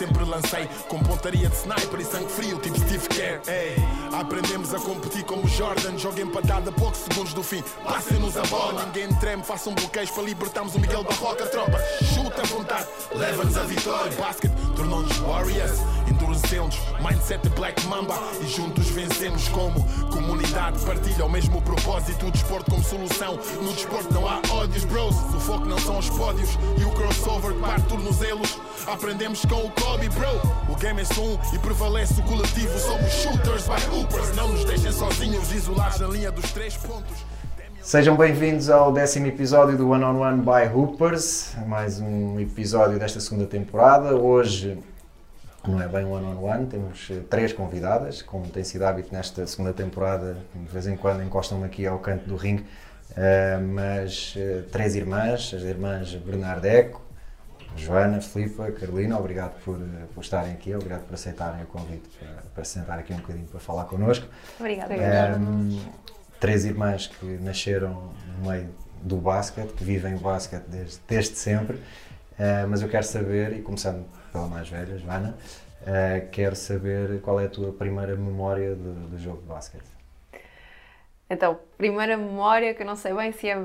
sempre lancei com pontaria de sniper e sangue frio, tipo Steve Kerr. Ei, aprendemos a competir como Jordan, joga empatada a poucos segundos do fim. Passem-nos a bola, ninguém treme, façam bloqueios para libertarmos o Miguel Barroca. Tropa, chuta à vontade, leva-nos a vitória. Basket tornou-nos Warriors, endurecemos, mindset Black Mamba e juntos vencemos como comunidade. Partilha o mesmo propósito, o desporto como solução. No desporto não há ódios, bros. O foco não são os pódios e o crossover. Aprendemos com o Kobe, bro. O game é só um e prevalece o coletivo. Somos shooters by hoopers. Não nos deixem sozinhos, isolados na linha dos três pontos. Sejam bem-vindos ao décimo episódio do One on One by Hoopers, mais um episódio desta segunda temporada. Hoje não é bem One on One, temos eh, três convidadas, como tem sido hábito nesta segunda temporada, de vez em quando encostam-me aqui ao canto do ringue, eh, mas eh, três irmãs, as irmãs Bernardeco, Joana, Filipa, Carolina, obrigado por, por estarem aqui, obrigado por aceitarem o convite para, para se sentar aqui um bocadinho para falar connosco. Obrigada. Ehm, três irmãs que nasceram no meio do basquete, que vivem o basquete desde, desde sempre, Eh, mas eu quero saber, e começando pela mais velha, Joana, eh, quero saber qual é a tua primeira memória do, do jogo de basquete. Então, primeira memória, que eu não sei bem se é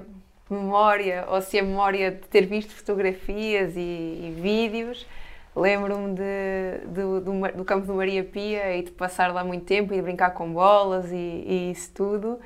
memória ou se é memória de ter visto fotografias e, e vídeos. Lembro-me de, do, do, do campo do Maria Pia e de passar lá muito tempo e de brincar com bolas e, e isso tudo.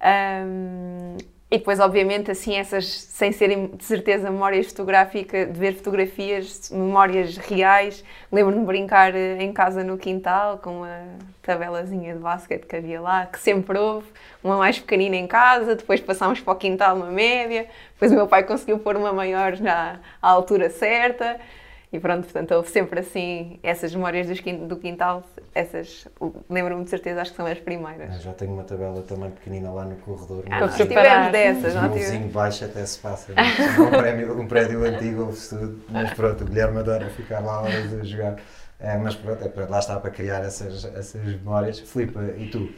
Ahm, e depois, obviamente, assim, essas, sem serem de certeza memórias fotográficas, de ver fotografias, memórias reais. Lembro-me de brincar eh, em casa no quintal com uma tabelazinha de basquete que havia lá, que sempre houve. Uma mais pequenina em casa, depois passámos para o quintal uma média, depois o meu pai conseguiu pôr uma maior já à altura certa. E pronto, portanto, houve sempre assim essas memórias do quintal, essas, lembro-me de certeza, acho que são as primeiras. Eu já tenho uma tabela também pequenina lá no corredor. Ah, nós tivemos dessas, não tivemos? vizinho baixo até se passa. Um prédio, um prédio antigo. Mas pronto, o Guilherme adora ficar lá horas a jogar. Eh, mas pronto, é lá está para criar essas, essas memórias. Filipe, e tu?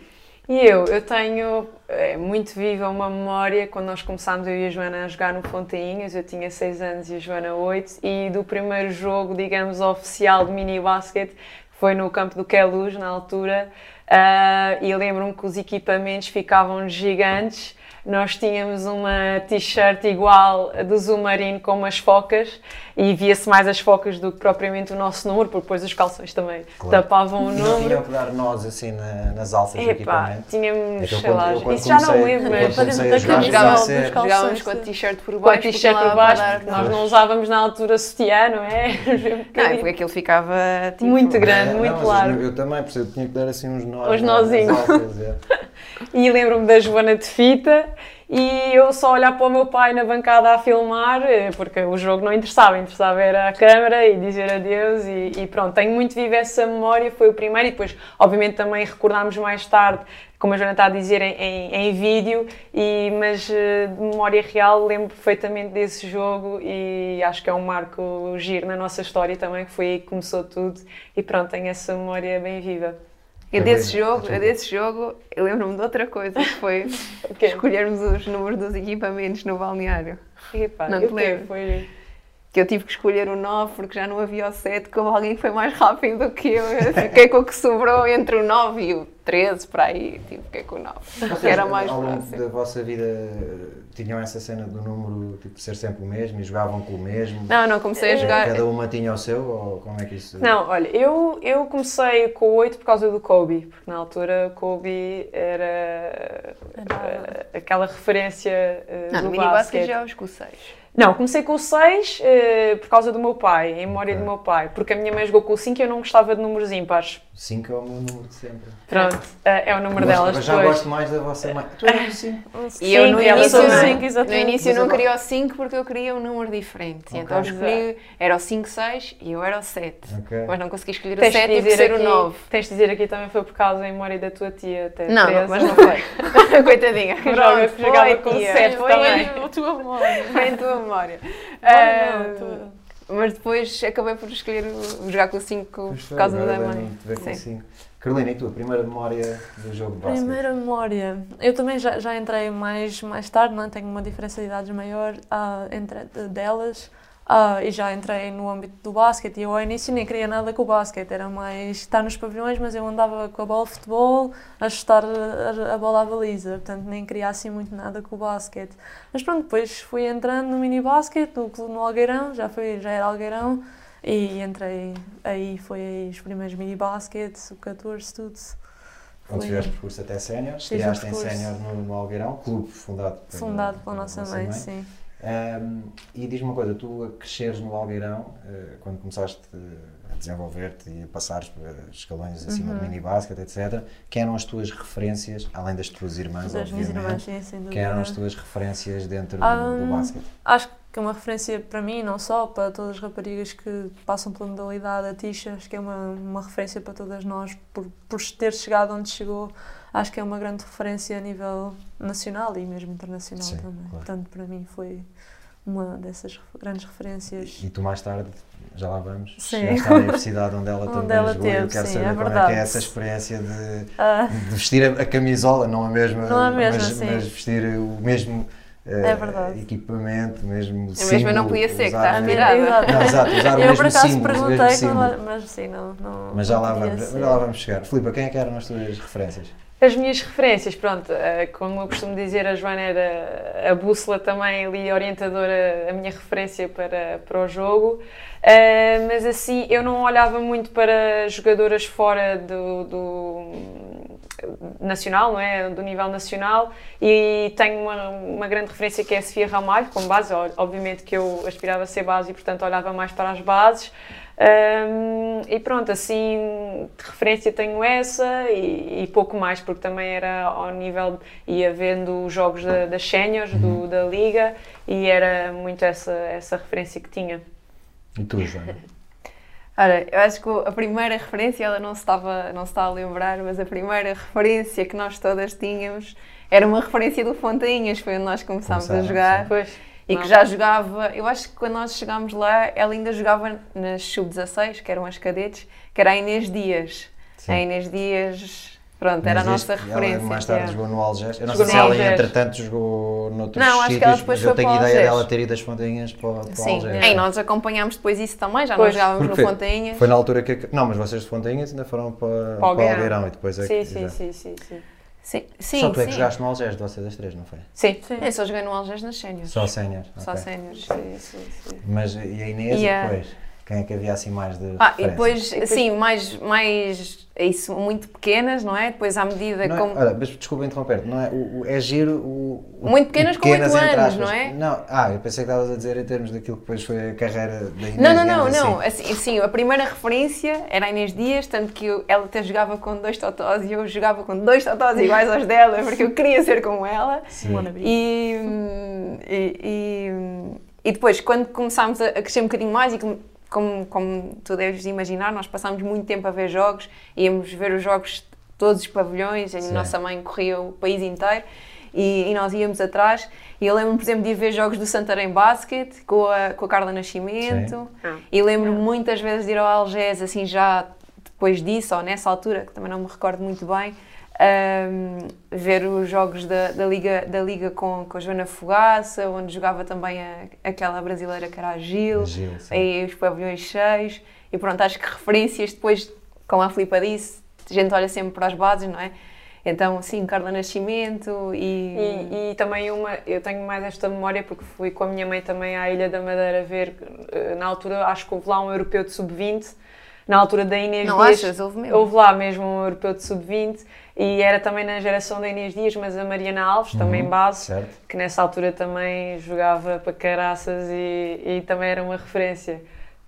E eu, eu tenho é, muito viva uma memória quando nós começámos, eu e a Joana, a jogar no Fontainhas, eu tinha 6 anos e a Joana 8, e do primeiro jogo, digamos, oficial de mini basquete, foi no campo do Queluz, na altura, ah, e lembro-me que os equipamentos ficavam gigantes, nós tínhamos uma t-shirt igual do Zumarino com umas focas, e via-se mais as focas do que propriamente o nosso número, porque depois os calções também Claro. tapavam o Não número. tinham que dar nós assim na- nas alças do Epá, equipamento. tínhamos, É sei quando- lá, eu isso já não lembro, mas. Jogávamos com a t-shirt por com a baixo. t-shirt por baixo, porque nós não usávamos na altura sutiã, não é? Não, é porque aquilo ficava tipo, Muito grande, É, muito não, largo. Eu também, por isso eu tinha que dar assim uns nós. Os nas nozinhos. E lembro-me da Joana de fita e eu só olhar para o meu pai na bancada a filmar, eh, porque o jogo não interessava, interessava era a câmara e dizer adeus e, e pronto. Tenho muito viva essa memória, foi o primeiro e depois, obviamente, também recordámos mais tarde, como a Joana está a dizer, em, em, em vídeo, e, mas eh, de memória real lembro perfeitamente desse jogo e acho que é um marco giro na nossa história também, que foi aí que começou tudo e pronto, tenho essa memória bem viva. Eu desse Carolina, jogo, desculpa. desse jogo, eu lembro-me de outra coisa, que foi O quê? escolhermos os números dos equipamentos no balneário. Epá, Não e te lembro. Foi... Que eu tive que escolher o 9 porque já não havia o 7, como alguém que foi mais rápido do que eu. Eu fiquei com o que sobrou entre o 9 e o 13, para aí. Tipo, fiquei com o 9. Que Vocês, era mais ao longo próximo. da vossa vida tinham essa cena do número tipo, ser sempre o mesmo e jogavam com o mesmo? Não, não, comecei a jogar. Cada uma tinha o seu ou como é que isso... Não, olha, eu, eu comecei com o 8 por causa do Kobe, porque na altura o Kobe era eh, aquela referência eh, Não, do no mini basquete basquete. já os com 6. Não, comecei com o 6 eh, por causa do meu pai, em memória Ok. do meu pai, porque a minha mãe jogou com o 5 e eu não gostava de números ímpares. 5 é o meu número de sempre. Pronto, eh, é o número Mas- delas mas já gosto mais da vossa mãe. Tu és o 5. E eu no início, não- Cinco, no início eu não queria o 5 porque eu queria um número diferente. Ok. Então eu escolhi, era o 5, 6 e eu era o 7. Ok. Mas não consegui escolher o Tens de 7 e dizer ser o aqui- 9. Tens de dizer aqui também foi por causa da memória da tua tia, até Não, não, mas não foi. Coitadinha. Pronto, jogava foi, com sete Foi também. a tua memória. Foi em tua memória. Agora Ah, não, tu- Mas depois acabei por escolher jogar com o 5 Pois por causa da mãe. Sim. Carolina, e tu? Primeira memória do jogo de basquete? Primeira memória. Eu também já, já entrei mais, mais tarde, não é? tenho uma diferença de idades maior ah, entre delas. Ah, e já entrei no âmbito do basquete e eu ao início nem queria nada com o basquete, era mais estar nos pavilhões, mas eu andava com a bola de futebol a chutar a, a bola à baliza, portanto nem queria assim muito nada com o basquete. Mas pronto, depois fui entrando no mini basquete, no, no Algueirão, já, foi, já era Algueirão, e entrei aí, foi aí os primeiros mini basquete, o 14, tudo. Onde Foi- fizeste percurso até sénior, estreaste em sénior no, no Algueirão, clube fundado, pela- Fundado pela nossa mãe, sim. Um, e diz-me uma coisa, tu a cresceres no Algueirão, eh, quando começaste a desenvolver-te e a passares por escalões acima Uhum. do minibasket, etc., quem eram as tuas referências, além das tuas irmãs, Das obviamente, irmãs, sim, sem quem eram as tuas referências dentro do, Ah, do basquete? Acho que é uma referência para mim, não só para todas as raparigas que passam pela modalidade, a Tisha, acho que é uma, uma referência para todas nós, por, por ter chegado onde chegou, acho que é uma grande referência a nível nacional e mesmo internacional Sim, também. claro. Portanto, para mim foi uma dessas grandes referências. E tu mais tarde, já lá vamos, Sim. chegaste à universidade onde ela Onde também ela jogou e eu teve, quero sim, saber é como é que verdade. é essa experiência de, Ah, de vestir a, a camisola, não a mesma, Não a mesma, mas, sim. mas vestir o mesmo É verdade. equipamento, mesmo A mesma não podia ser, que está a minha- exato. Não, exato, usar o eu mesmo por acaso símbolo, perguntei, símbolo. mas sim, não, não Mas já lá, vamos, já lá vamos chegar. Filipe, quem é que eram as tuas referências? As minhas referências, pronto, eh, como eu costumo dizer, a Joana era a bússola também ali, orientadora, a minha referência para, para o jogo. Eh, mas assim, eu não olhava muito para jogadoras fora do, do nacional, não é? Do nível nacional e tenho uma, uma grande referência que é a Sofia Ramalho, como base, Ob- obviamente que eu aspirava a ser base e portanto olhava mais para as bases. Um, e pronto, assim, de referência tenho essa e, e pouco mais, porque também era ao nível, ia vendo os jogos da, das séniores, do- da liga, e era muito essa, essa referência que tinha. E tu, Joana? Ora, eu acho que a primeira referência, ela não se, estava, não se está a lembrar, mas a primeira referência que nós todas tínhamos era uma referência do Fontainhas, foi onde nós começámos a Começaram, jogar. sim. Pois, E Não. que já jogava, eu acho que quando nós chegámos lá, ela ainda jogava nas sub-16, que eram as cadetes, que era a Inês Dias. Sim. A Inês Dias, pronto, era a nossa referência. Ela mais tarde yeah. jogou no Algés. Eu não Jogou sei se no ela, entretanto, jogou noutros Não, acho que sítios, ela depois mas eu tenho para ideia dela ter ido das Fontainhas para, para Sim, Algés. e nós acompanhámos depois isso também, já Pois. não jogávamos Porque no Fontainhas. Foi na altura que. Não, mas vocês de Fontainhas ainda foram para, para, o Algueirão. Algueirão e depois é sim, que. sim, sim, sim, sim. Sim, sim, Só tu é sim. que jogaste no Algés de vocês das três, não foi? Sim. Sim. Eu só joguei no Algés nas séniores. Só sénior. Só ok. séniores. Sim, sim, sim. Mas e a Inês E e a- depois? Quem é que havia assim mais de. Ah, e depois, depois- sim, mais, mais, isso, muito pequenas, não é? Depois à medida Não é- como... olha, mas desculpa interromper, não é? O, o- é giro o, o- Muito o pequenas com oito entre anos, aspas. não é? Não, ah, eu pensei que estavas a dizer em termos daquilo que depois foi a carreira da Inês. Não, não, não, digamos não. assim. Assim, sim, a primeira referência era a Inês Dias, tanto que eu- ela até jogava com dois totós e eu jogava com dois totós iguais aos dela, porque eu queria ser como ela. Sim. E, e, e, e depois, quando começámos a a crescer um bocadinho mais, e como, como, tu deves imaginar, nós passámos muito tempo a ver jogos, íamos ver os jogos de todos os pavilhões, a Sim. nossa mãe corria o país inteiro. E, e nós íamos atrás, e eu lembro-me, por exemplo, de ir ver jogos do Santarém Basket com a, com a Carla Nascimento, Ah. e lembro-me muitas vezes de ir ao Algés, assim, já depois disso, ou nessa altura, que também não me recordo muito bem, ahm, ver os jogos da, da Liga, da Liga com, com a Joana Fogaça, onde jogava também a- aquela brasileira que era a Gil, aí os pavilhões cheios, e pronto, acho que referências depois, como a Filipa disse, a gente olha sempre para as bases, não é? Então, sim, Carla Nascimento e... E, e também uma, eu tenho mais esta memória porque fui com a minha mãe também à Ilha da Madeira ver, eh, na altura acho que houve lá um europeu de sub-20, na altura da Inês Não Dias. achas? Houve mesmo. Houve lá mesmo um europeu de sub-20 e era também na geração da Inês Dias, mas a Mariana Alves, também base, Certo. que nessa altura também jogava para caraças e, e também era uma referência.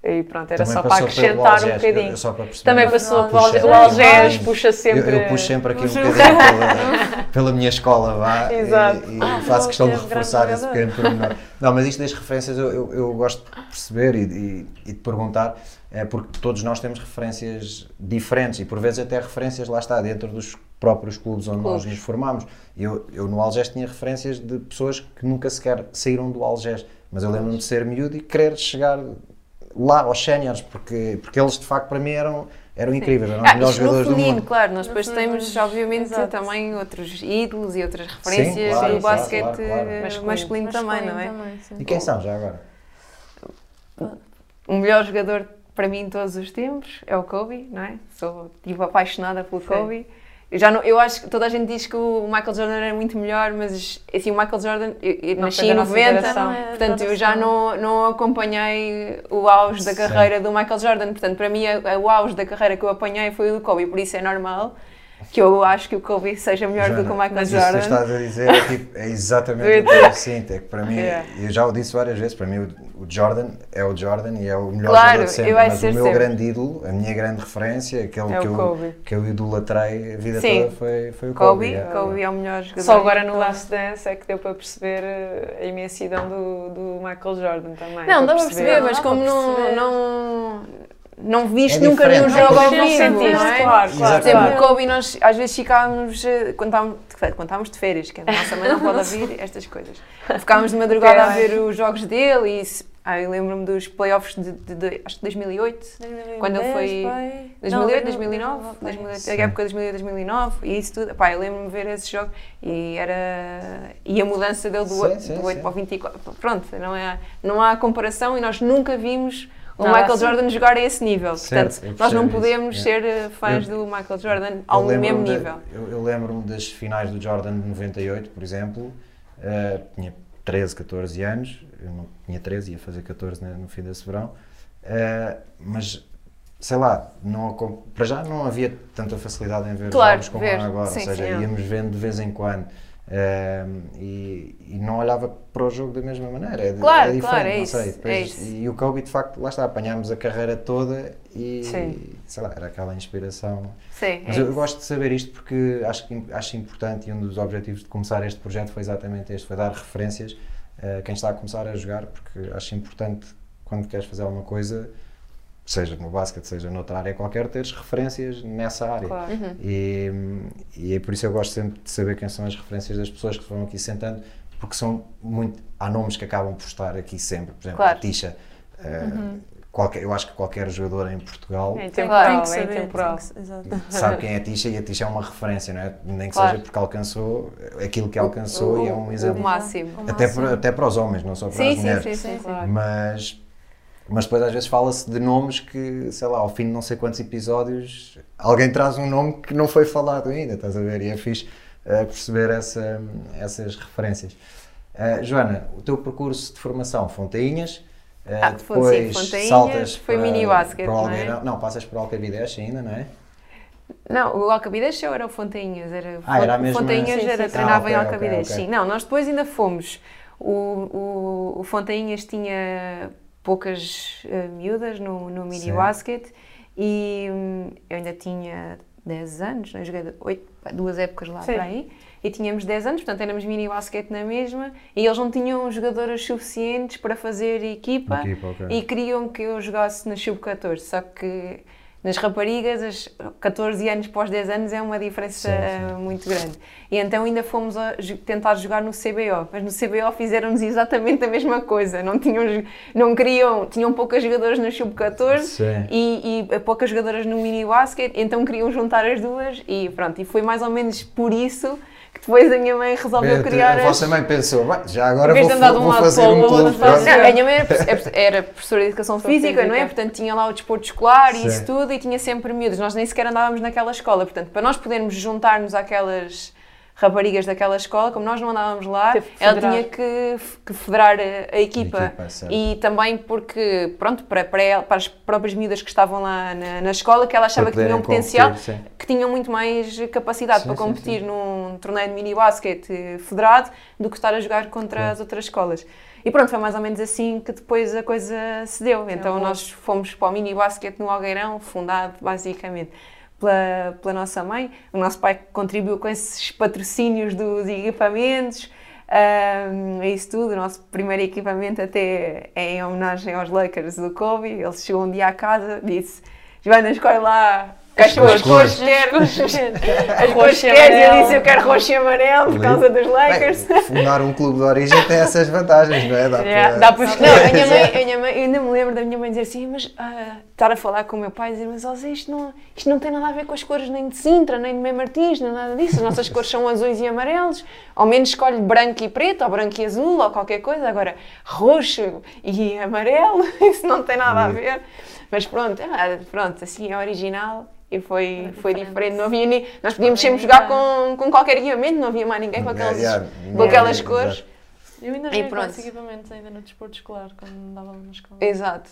E pronto, era Também só para acrescentar um Algés, bocadinho. eu- Só para perceber. Também passou Algés, puxa o Algés, sempre- puxa sempre. Eu, eu puxo sempre aqui um bocadinho pela, pela minha escola, vá. Exato. E, e Ah, faço não, questão de teve grande reforçar esse pequeno pormenor. Não, mas isto das referências eu, eu, eu gosto de perceber e, e, e de perguntar, é porque todos nós temos referências diferentes e por vezes até referências, lá está, dentro dos próprios clubes onde nós Clubes. nos formamos. Eu, eu no Algés tinha referências de pessoas que nunca sequer saíram do Algés, mas eu lembro-me de ser miúdo e querer chegar lá aos séniores, porque, porque eles de facto para mim eram, eram incríveis, eram os Ah, melhores no jogadores do feminino, mundo. claro, nós No depois feminino, temos, obviamente, exato. também outros ídolos e outras referências claro, do basquete claro, claro. eh, Masculino. masculino, também, não é? Masculino também, sim. E quem são já agora? o melhor jogador para mim em todos os tempos é o Kobe, não é? Sou tipo, apaixonada pelo Sim. Eu, já não, eu acho que toda a gente diz que o Michael Jordan era muito melhor, mas assim, o Michael Jordan, eu, eu nasci em da nossa 90, geração. É, portanto eu já não, não acompanhei o auge da Sim. carreira do Michael Jordan. Portanto, para mim, a- o auge da carreira que eu apanhei foi o do Kobe, por isso é normal que eu acho que o Kobe seja melhor do que o Michael isso que tu Jordan. estás a dizer é, tipo, é exatamente o que eu sinto. É que para mim, Yeah. eu já o disse várias vezes, para mim o, o Jordan é o Jordan e é o melhor Claro, jogador de sempre. mas ser o meu sempre. grande ídolo, a minha grande referência, aquele É que, o eu, Kobe. que eu idolatrei a vida Sim. toda foi, foi o Kobe. Kobe, yeah. Kobe é o melhor jogador. Só agora no Last Dance é que deu para perceber eh, a imensidão do, do Michael Jordan também. Não, dá para perceber. mas como não, perceber. não, não viste É nunca nenhum jogo Não, ao vivo, sentiste, não é? claro, Por claro. exemplo, Exatamente. o Kobe, nós às vezes ficávamos, eh, quando estávamos, quando estávamos de férias, que a nossa mãe não pode ouvir estas coisas, ficávamos de madrugada a ver os jogos dele e se- ah, eu lembro-me dos playoffs de, de- de- acho que 2008, Quando ele foi- 2008, 2009, 2008, a época de 2008, 2009 e isso tudo, pá, eu lembro-me de ver esse jogo e era e a mudança dele do, Sim, 8, sim, do 8 sim. para o 24, pronto, não, é, não há comparação e nós nunca vimos o Nada Michael assim. Jordan jogar a esse nível, Certo, portanto, eu nós não percebo isso, podemos é. ser eh, fãs Eu- do Michael Jordan ao mesmo de- nível. eu eu lembro-me das finais do Jordan de 98, por exemplo. eh, tinha 13, 14 anos. Eu não tinha 13, ia fazer 14 no, no fim desse verão. Eh, mas, sei lá, não, para já não havia tanta facilidade em ver Claro, jogos como ver. agora. Sim, ou seja, sim, é. íamos vendo de vez em quando. Eh, e, e não olhava para o jogo da mesma maneira. É, Claro, é diferente, claro, é não isso, sei. é Depois- isso. E o Kobe, de facto, lá está, apanhámos a carreira toda e, Sim. sei lá, era aquela inspiração. Sim, Mas é eu isso. gosto de saber isto porque acho, que, acho importante e um dos objetivos de começar este projeto foi exatamente este, foi dar referências a quem está a começar a jogar, porque acho importante quando queres fazer alguma coisa, seja no basquete, seja noutra área qualquer, teres referências nessa área. Claro. Uhum. E, e é por isso eu gosto sempre de saber quem são as referências das pessoas que vão aqui sentando, porque são muito. Há nomes que acabam por estar aqui sempre, por exemplo, Claro. a Tisha. eh, qualquer, eu acho que qualquer jogador em Portugal É Tem intemporal, que é saber, intemporal. tem que- exato. sabe quem é a Tisha e a Tisha é uma referência, não é? Nem que Claro. seja porque alcançou aquilo que alcançou e é um O exemplo. máximo. O Até máximo. para, até para os homens, não só para Sim, as sim, mulheres. sim, sim, sim. Claro. Mas, mas depois às vezes fala-se de nomes que, sei lá, ao fim de não sei quantos episódios, alguém traz um nome que não foi falado ainda, estás a ver? E é fixe eh, perceber essa, essas referências. Eh, Joana, o teu percurso de formação, Fontainhas, eh, Ah, sim, depois Fontainhas, saltas foi para, mini basquete, para o não é? Não, passas para o Alcabides ainda, não é? Não, o Alcabides só era o Fontainhas. Era, Ah, era a mesma- Fontainhas Sim, era, sim, sim. treinava Ah, em ok, Alcabides, ok, ok. sim. Não, nós depois ainda fomos. O, o, o Fontainhas tinha poucas eh, miúdas no, no mini Sim. basket e hum, eu ainda tinha 10 anos, não, eu joguei oito, pá, duas épocas lá Sim. para aí. E tínhamos 10 anos, portanto éramos mini basquete na mesma e eles não tinham jogadoras suficientes para fazer equipa Equipa, ok. e queriam que eu jogasse na sub-14, só que nas raparigas, as 14 anos pós 10 anos é uma diferença Sim, sim. muito grande. E então ainda fomos tentar jogar no CBO, mas no CBO fizeram-nos exatamente a mesma coisa. Não tinham, não queriam, tinham poucas jogadoras no sub-14 Sim. e, e poucas jogadoras no mini basket, então queriam juntar as duas e pronto. E foi mais ou menos por isso depois a minha mãe resolveu criar a as- vossa mãe pensou, "Bem, já agora Em vez vou, de andar de um vou lado fazer para o um outro, clube. faz- pronto." Não, a minha mãe era, era professora de educação física, não é? Portanto, tinha lá o desporto escolar e isso tudo e tinha sempre miúdos. Nós nem sequer andávamos naquela escola. Portanto, para nós podermos juntar-nos àquelas raparigas daquela escola, como nós não andávamos lá, ela tinha que, que federar a, a equipa. equipa, certo. e também porque, pronto, para, para, ela- para as próprias miúdas que estavam lá na, na escola, que ela achava que tinham potencial, competir, sim. que tinham muito mais capacidade Sim, para sim, competir num torneio de mini basquete federado do que estar a jogar contra as outras escolas. E pronto, foi mais ou menos assim que depois a coisa se deu. Então bom. nós fomos para o mini basquete no Algueirão, fundado basicamente pela, pela nossa mãe. O nosso pai contribuiu com esses patrocínios dos equipamentos, ahm, isso tudo. O nosso primeiro equipamento até é em homenagem aos Lakers do Kobe. Ele chegou um dia à casa disse: Joana, escolhe lá As cores, quer, as cores Roxo e quer, e eu amarelo. disse eu quero roxo e amarelo por causa dos Lakers. Bem, fundar um clube de origem tem essas vantagens, não é? Dá Yeah, dá para Não, escolher. a minha mãe, a minha mãe, eu ainda me lembro da minha mãe dizer assim, mas ah, estar a falar com o meu pai e dizer, mas Zé, isto não, isto não tem nada a ver com as cores nem de Sintra, nem de Mãe Martins, nem nada disso. As nossas cores são azuis e amarelos. Ao menos escolhe branco e preto, ou branco e azul, ou qualquer coisa. Agora, roxo e amarelo, isso não tem nada a ver. Mas pronto, ah, pronto, assim é original. E foi, foi diferente, não havia nem. Nós podíamos sempre jogar com, com qualquer equipamento, não havia mais ninguém com aquelas, Yeah, com aquelas exato. cores. Eu ainda E joguei com pronto. esse equipamento ainda no desporto escolar, quando andava lá na escola. Exato.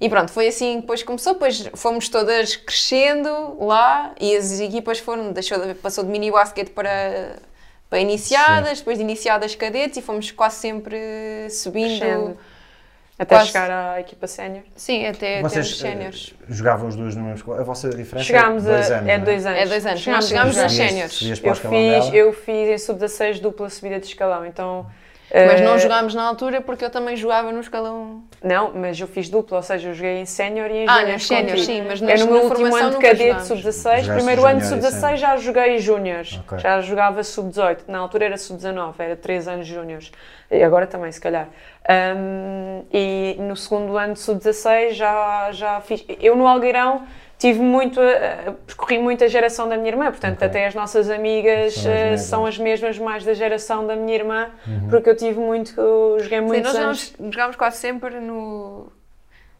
E pronto, foi assim que depois começou, depois fomos todas crescendo lá e as equipas foram, deixou de- passou de mini basquete para, para iniciadas, depois de iniciadas cadetes e fomos quase sempre subindo. Crescendo. Até Quase- chegar à equipa sénior. Sim, até termos Vocês séniores. eh, jogavam os dois no mesmo escola? A vossa diferença Chegámos é dois a. anos, é não dois anos. É dois anos. Chegámos chegámos Subias- séniores. Eu fiz, dela? eu fiz em sub-16 dupla subida de escalão, então. Mas não eh, jogámos na altura porque eu também jogava no escalão. Não, mas eu fiz dupla, ou seja, eu joguei em sénior e em Ah, júnior contigo. sim, mas Eu nas- no na meu último ano de cadete jogámos. sub-16, Jogaste primeiro ano de júnior e sub-16 sénior. já joguei júniores, Ok. já jogava sub-18, na altura era sub-19, era 3 anos júniores, e agora também se calhar. Ahm, e no segundo ano de sub-16 já, já fiz, eu no Algueirão tive muito, percorri muito a geração da minha irmã, portanto Ok. até as nossas amigas São as eh, mesmas. são as mesmas mais da geração da minha irmã, Uhum. porque eu tive muito, eu joguei Sim, muitos nós anos. jogámos- quase sempre no,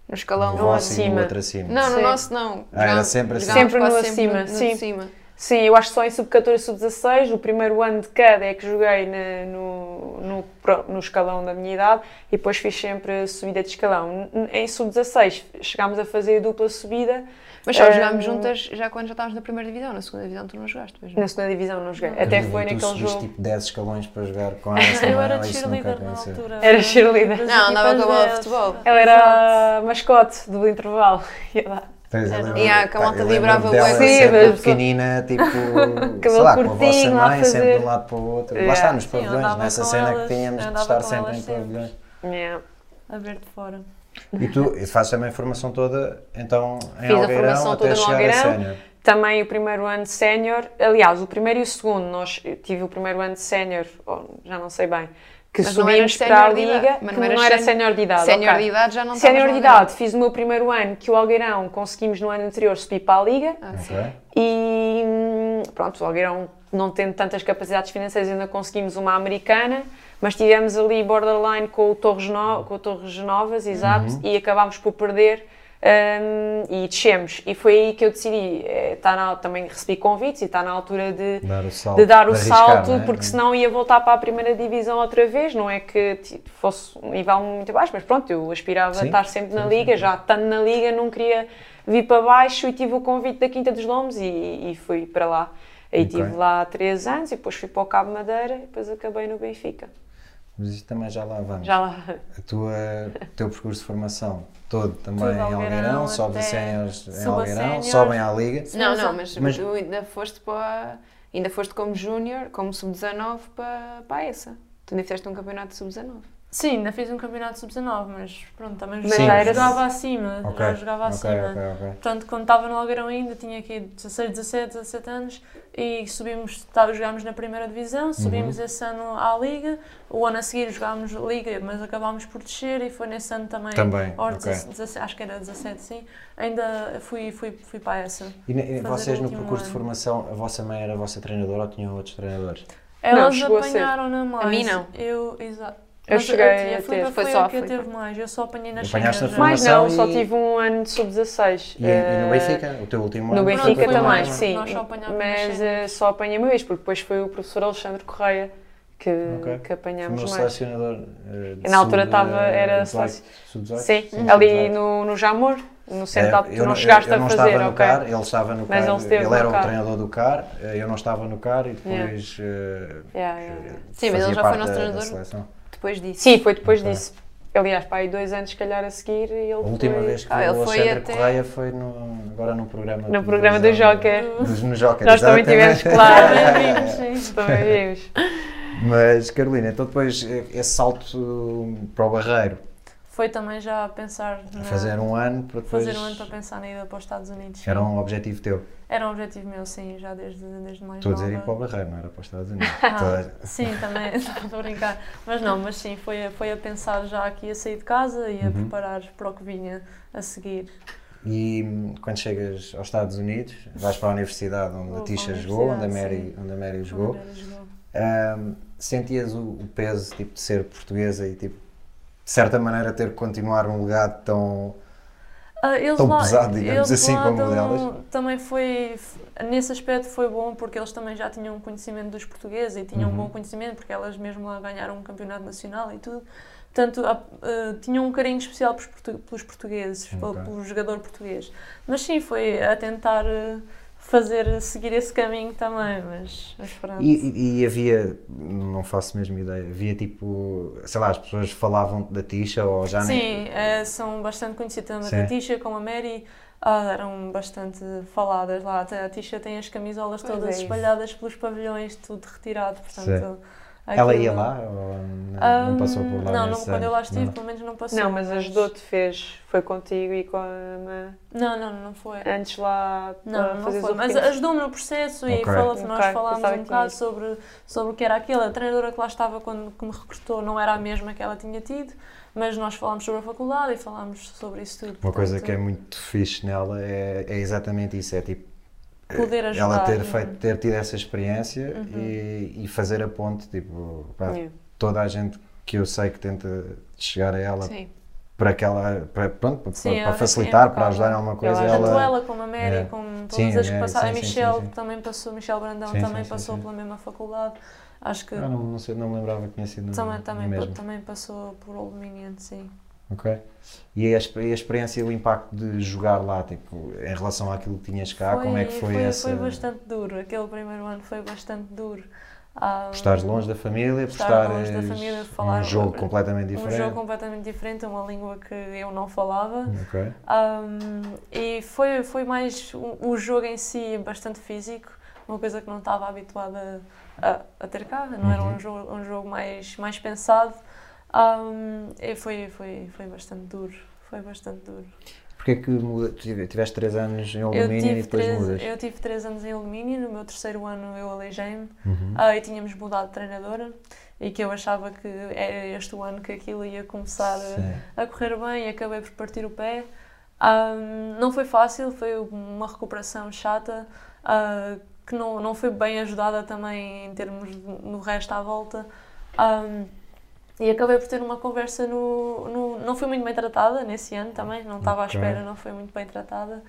no escalão. No acima. outro acima. Não, no Sim. nosso não. Ah, era Jogámos- sempre assim. jogámos Sempre no acima, no- no sim. de cima. Sim, eu acho que só em sub-14 e sub-16, o primeiro ano de cada é que joguei na- no, no, no escalão da minha idade e depois fiz sempre subida de escalão. Em sub-16 chegámos a fazer dupla subida, Mas só jogámos juntas já quando já estávamos na primeira divisão, na segunda divisão tu não jogaste, pois não? na segunda divisão não joguei. Até Carolina, foi tu naquele jogo. tipo 10 escalões para jogar com ela. Eu era cheerleader na altura. Era cheerleader. Não, andava com a bola de futebol. Ela era a mascote do intervalo. Ia lá. E há, que a malta vibrava. Sim, sempre mas- pequenina, tipo, sei lá, com a vossa lá a mãe, sempre fazer- de um lado para o outro. Lá Yeah. está, nos pavilhões, nessa cena elas, que tínhamos de estar sempre em sempre. pavilhões. Yeah. A ver de fora. E tu e fazes também a formação toda, então, em Fiz a Algueirão, formação até toda no a Algueirão. Também o primeiro ano de sénior, aliás, o primeiro e o segundo, nós tive o primeiro ano de sénior, já não sei bem, que Mas subimos para a idade, liga, mas que não não, era sénior- de idade. Sénior ok. de idade já não Sénior de idade, fiz o meu primeiro ano que o Algueirão conseguimos no ano anterior subir para a liga Ah, sim. Ok? e hum, pronto, o Algueirão não tendo tantas capacidades financeiras ainda conseguimos uma americana, mas tivemos ali borderline com o Torres, no, com o Torres Novas, exato, Uhum. e acabámos por perder hum, e descemos. E foi aí que eu decidi, eh, tá na, também recebi convites e está na altura de, Dar o salto. de dar o arriscar, salto, é? porque senão ia voltar para a primeira divisão outra vez. Não é que fosse um nível muito baixo, mas pronto, eu aspirava Sim, a estar sempre na sim, liga, sim. já estando na liga, não queria vir para baixo e tive o convite da Quinta dos Lombos e, e fui para lá. Aí estive lá há três anos e depois fui para o Cabo Madeira e depois acabei no Benfica. Mas isto também já lá vamos. Já lá. A tua, o teu percurso de formação todo também Tudo em Algueirão, sobes a séniores em Algueirão, sobem à Liga. Não, não, mas, Mas- tu ainda foste para. Ainda foste como júnior, como sub-19 para, para essa. Tu ainda fizeste um campeonato de sub-19. Sim, ainda fiz um campeonato sub-19, mas pronto, também Mas jogava, já era- jogava acima. Ok, Já jogava ok, acima. ok, ok. Portanto, quando estava no Algueirão ainda, tinha aqui 16, 17, 17 anos e subimos, tá- jogámos na primeira divisão, subimos Uhum. esse ano à Liga. O ano a seguir jogámos Liga, mas acabámos por descer e foi nesse ano também. Também, aos ok. 17, acho que era 17, sim. Ainda fui, fui, fui para essa. E, e vocês no percurso de ano. formação, a vossa mãe era a vossa treinadora ou tinham outros treinadores? Elas apanharam-na mais. A mim não. Eu, exato. Eu Mas cheguei a, a ter. Foi foi, só a a que a teve mais. Eu só apanhei nas já. Mais não, só e- tive um ano de sub-16. E, e no Eh, Benfica, o teu último No ano? Benfica Pronto, foi também, mais. sim. Nós só apanhámos Mas séniores. só apanhei uma vez, porque depois foi o professor Alexandre Correia que, Ok. que apanhámos meu mais. selecionador. de Na altura estava- era sub- selec- sub-18? Sim, Sim, ali sub-18. no, no Jamor, no centro, É, tu eu não chegaste eu a não fazer, estava no ok. CAR, ele estava no Mas CAR, ele ele no era o CAR. treinador do CAR, eu não estava no CAR e depois Yeah, yeah, yeah. Sim, mas ele já foi nosso treinador. Depois disso. Sim, foi depois Ok. disso. Aliás, para aí dois anos, se calhar, a seguir, e ele A última foi... vez que Ah, ele o foi Alexandre até- Correia foi no, agora no programa No programa do Joker. Dos, no Joker, Nós também tivemos, claro. Também vimos, sim. Também vimos. Mas, Carolina, então depois eh, esse salto para o Barreiro foi também já pensar na, Fazer um ano para depois. fazer um ano para pensar na ida para os Estados Unidos. Era um objetivo teu. Era um objetivo meu, sim, já desde, desde mais Estou a dizer ir para o Barreiro, não era para os Estados Unidos. Ah, sim, também, estou a brincar. Mas não, mas sim, foi a, foi a pensar já aqui a sair de casa e a Uhum. preparar para o que vinha a seguir. E hum, quando chegas aos Estados Unidos, vais para a universidade onde Vou a a Tisha jogou, onde a Mary, sim. onde a Mary jogou. Onde jogou. Hum, sentias o, o peso tipo, de ser portuguesa e tipo, de certa maneira ter que continuar um legado tão. Eles Tão lá- pesado, digamos assim, como o delas. Também foi, nesse aspecto foi bom porque eles também já tinham conhecimento dos portugueses e tinham Uhum. um bom conhecimento porque elas mesmo lá ganharam um campeonato nacional e tudo. Portanto, ah, tinham um carinho especial pelos, portu- pelos portugueses, pelo, Ok. pelo jogador português. Mas sim, foi a tentar ah, fazer, seguir esse caminho também, mas, mas pronto. E, e- havia, não faço mesmo ideia, havia tipo, sei lá, as pessoas falavam da Tisha ou já nem. Sim, eh, são bastante conhecidas tanto Sim. a Tisha como a Mary. ah, eram bastante faladas lá. Até a Tisha tem as camisolas Pois todas é espalhadas pelos pavilhões, tudo retirado. Portanto, Ela ia lá ou não, não passou por lá? Não, não nesses quando eu lá estive, Não. pelo menos não passou. Não, mas ajudou-te, fez, foi contigo e com a Não, não, não foi. antes lá Não, não foi. Mas ajudou-me no processo e Ok. fala, Ok, nós falámos pensava um bocado sobre, sobre o que era aquilo. A treinadora que lá estava quando que me recrutou não era a mesma que ela tinha tido, mas nós falámos sobre a faculdade e falámos sobre isso tudo. Uma coisa portanto, que é muito fixe nela é, é exatamente isso, é tipo Poder ajudar. ela ter, é? feito, ter tido essa experiência Uhum. e, e fazer a ponte, tipo, pá, Yeah. toda a gente que eu sei que tenta chegar a ela Sim. para aquela, para, pronto, para, Sim, para ela- facilitar, para ajudar em alguma coisa, Ela- Tanto ela, ela como a Mary, É. como todas Sim, as que Mary, passaram. a Michelle também passou, Michelle Brandão também passou pela mesma faculdade. Acho que Ah, não, não, sei, não me lembrava que tinha sido também, também, também passou por Old Dominion, sim. Ok. E a, e a experiência e o impacto de jogar lá, tipo, em relação àquilo que tinhas cá, como é que foi, essa? Foi bastante duro, aquele primeiro ano foi bastante duro. Ah, Por estares longe da família, por estar longe da família, falar- um jogo completamente um diferente. jogo completamente diferente, uma língua que eu não falava. Ok. Um, e foi, foi mais o, o jogo em si bastante físico, uma coisa que não estava habituada a, a ter cá, não era Uhum. um jogo, um jogo mais, mais pensado. Um, e foi, foi, foi bastante duro, foi bastante duro. Porquê que muda, tiveste 3 anos em alumínio e depois três, mudas? eu tive três anos em alumínio, no meu terceiro ano eu aleijei-me Uhum. ah, e tínhamos mudado de treinadora e que eu achava que era este o ano que aquilo ia começar a, a correr bem e acabei por partir o pé. Ahm, não foi fácil, foi uma recuperação chata, ah, que não, não foi bem ajudada também em termos de- no resto à volta. Ahm, e acabei por ter uma conversa no, no. Não fui muito bem tratada nesse ano também, não estava Ok. à espera, não foi muito bem tratada.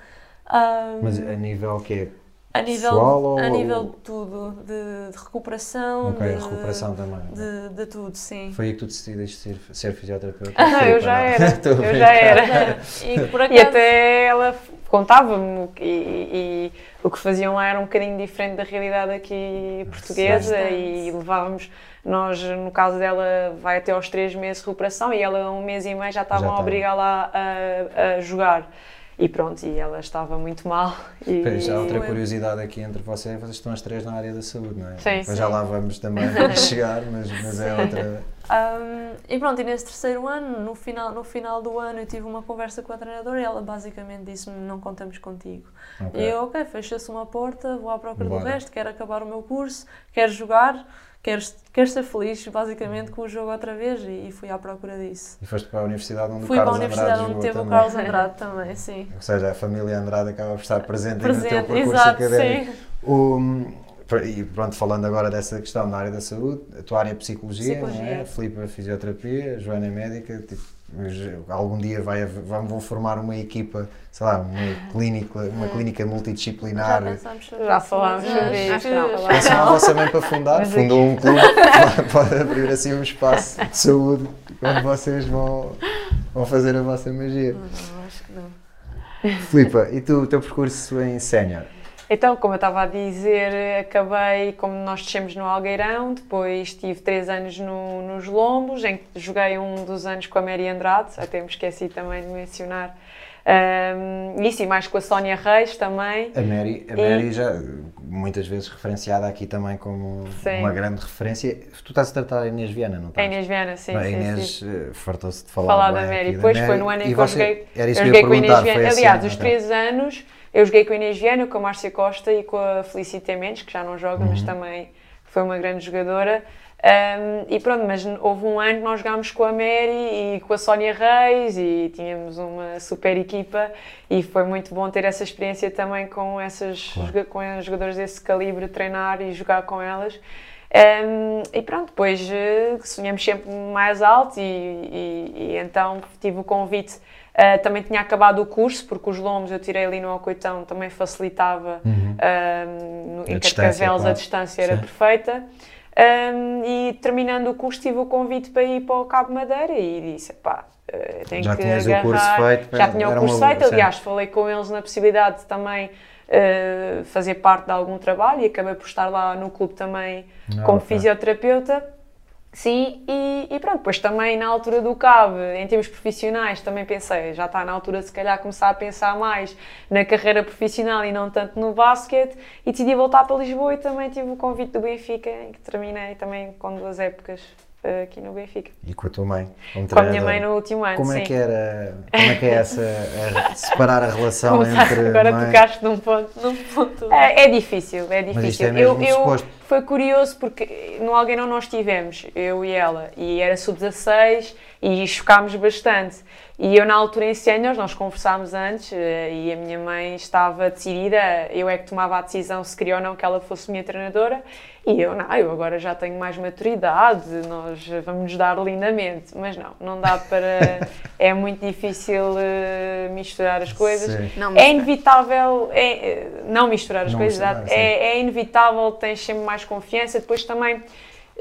Ahm, Mas a nível que a nível, pessoal ou- a nível de tudo, de, de recuperação, Ok, de, recuperação também. de, de tudo, sim. Foi aí que tu decidiste ser, ser fisioterapeuta? Ah, Foi, eu já não. era, eu já era. E por E acaso, até ela contava-me que- e, e o que faziam lá era um bocadinho diferente da realidade aqui portuguesa Bastante. e levávamos, nós no caso dela vai até aos três meses de recuperação e ela um mês e meio já estavam a estava. obrigá-la a, a jogar e pronto, e ela estava muito mal e já há outra curiosidade aqui entre vocês, vocês estão as três na área da saúde, não é? Sim, Depois sim. já lá vamos também chegar, mas, mas é outra. Um, e pronto, e nesse terceiro ano, no final, no final do ano, eu tive uma conversa com a treinadora e ela basicamente disse-me: Não contamos contigo. Ok. E eu, ok, fecha-se uma porta, vou à procura do Bora. resto, quero acabar o meu curso, quero jogar, quero, quero ser feliz, basicamente, com o jogo outra vez e, e fui à procura disso. E foste para a universidade onde Fui o para a Carlos universidade Andrade onde teve o. Carlos Andrade também, sim. Ou seja, a família Andrade acaba por estar presente, aí no teu Presente, percurso exato, académico. sim. O- e pronto, falando agora dessa questão na área da saúde, a tua área é psicologia, não é? Psicologia. Filipe é fisioterapia, Joana é médica, tipo, algum dia vai, vão formar uma equipa, sei lá, uma clínica, uma clínica Já multidisciplinar. Já falámos sobre acho isso, Peçam à vossa mãe para fundar, Mas fundou um clube, pode abrir assim um espaço de saúde onde vocês vão, vão fazer a vossa magia. Não, acho que não. Filipa, e tu, o teu percurso em sénior? Então, como eu estava a dizer, acabei, como nós descemos no Algueirão, depois tive três anos no, nos Lombos, em que joguei um dos anos com a Mary Andrade, até me esqueci também de mencionar. Um, isso e mais com a Sónia Reis também. A Mary, a E- Mary já, muitas vezes referenciada aqui também como Sim. uma grande referência. Tu estás a tratar a Inês Viana, não A estás? Inês Viana, sim, Não, a sim, Inês sim. eh, fartou-se de falar, Falar da Mary. Depois foi no ano em E que eu joguei, eu joguei com a Inês Viana. assim, Aliás, os ok. três anos eu joguei com a Inês Viana, com a Márcia Costa e com a Felicita Mendes, que já não joga, Uhum. mas também foi uma grande jogadora. Um, e pronto, mas houve um ano que nós jogámos com a Mary e com a Sónia Reis e tínhamos uma super equipa e foi muito bom ter essa experiência também com essas joga- com as jogadoras desse calibre, treinar e jogar com elas. Um, e pronto, depois eh, sonhamos sempre mais alto e, e- e então tive o convite. Eh, também tinha acabado o curso, porque os lombos eu tirei ali no Alcoitão, também facilitava um, no- em Uhum. A distância, Cascavelos a claro. distância era Sim. perfeita. Um, e terminando o curso tive o convite para ir para o Cabo Madeira e disse, pá, eh, tenho Já que tinhas o agarrar. curso feito, Já tinha o curso feito, aliás, falei com eles na possibilidade de também eh, fazer parte de algum trabalho e acabei por estar lá no clube também Ah, como fisioterapeuta. Sim, e, e pronto, depois também na altura do CAB, em termos profissionais, também pensei, já está na altura de se calhar começar a pensar mais na carreira profissional e não tanto no basquete, e decidi voltar para Lisboa e também tive o convite do Benfica, em que terminei também com duas épocas eh, aqui no Benfica. E com a tua mãe? Com a minha mãe no último ano, Como sim. é que era, como é que é essa, a- separar a relação Começar- entre agora mãe... tocaste num ponto. Num ponto. É, é difícil, é Mas isto difícil. é mesmo eu, eu- suposto. Foi curioso porque no Alguém nós tivemos, eu e ela, e era sub-16 e chocámos bastante. E eu na altura em Séniores, nós conversámos antes eh, e a minha mãe estava decidida, eu é que tomava a decisão se queria ou não que ela fosse minha treinadora e eu não, eu agora já tenho mais maturidade, nós vamos nos dar lindamente, mas não, não dá para, é muito difícil eh, misturar as coisas. Sim. Não, É inevitável, é, eh, não misturar as Não coisas, misturar, é, é inevitável, tens sempre mais confiança. Depois também,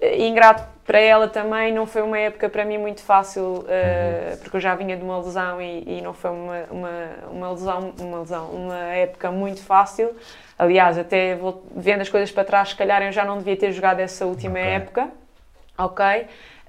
eh, ingrato para ela também, não foi uma época para mim muito fácil, eh, Uhum. porque eu já vinha de uma lesão e, e não foi uma, uma, uma, lesão, uma lesão, uma época muito fácil. Aliás, até vou, vendo as coisas para trás, se calhar eu já não devia ter jogado essa última Ok. época. Ok?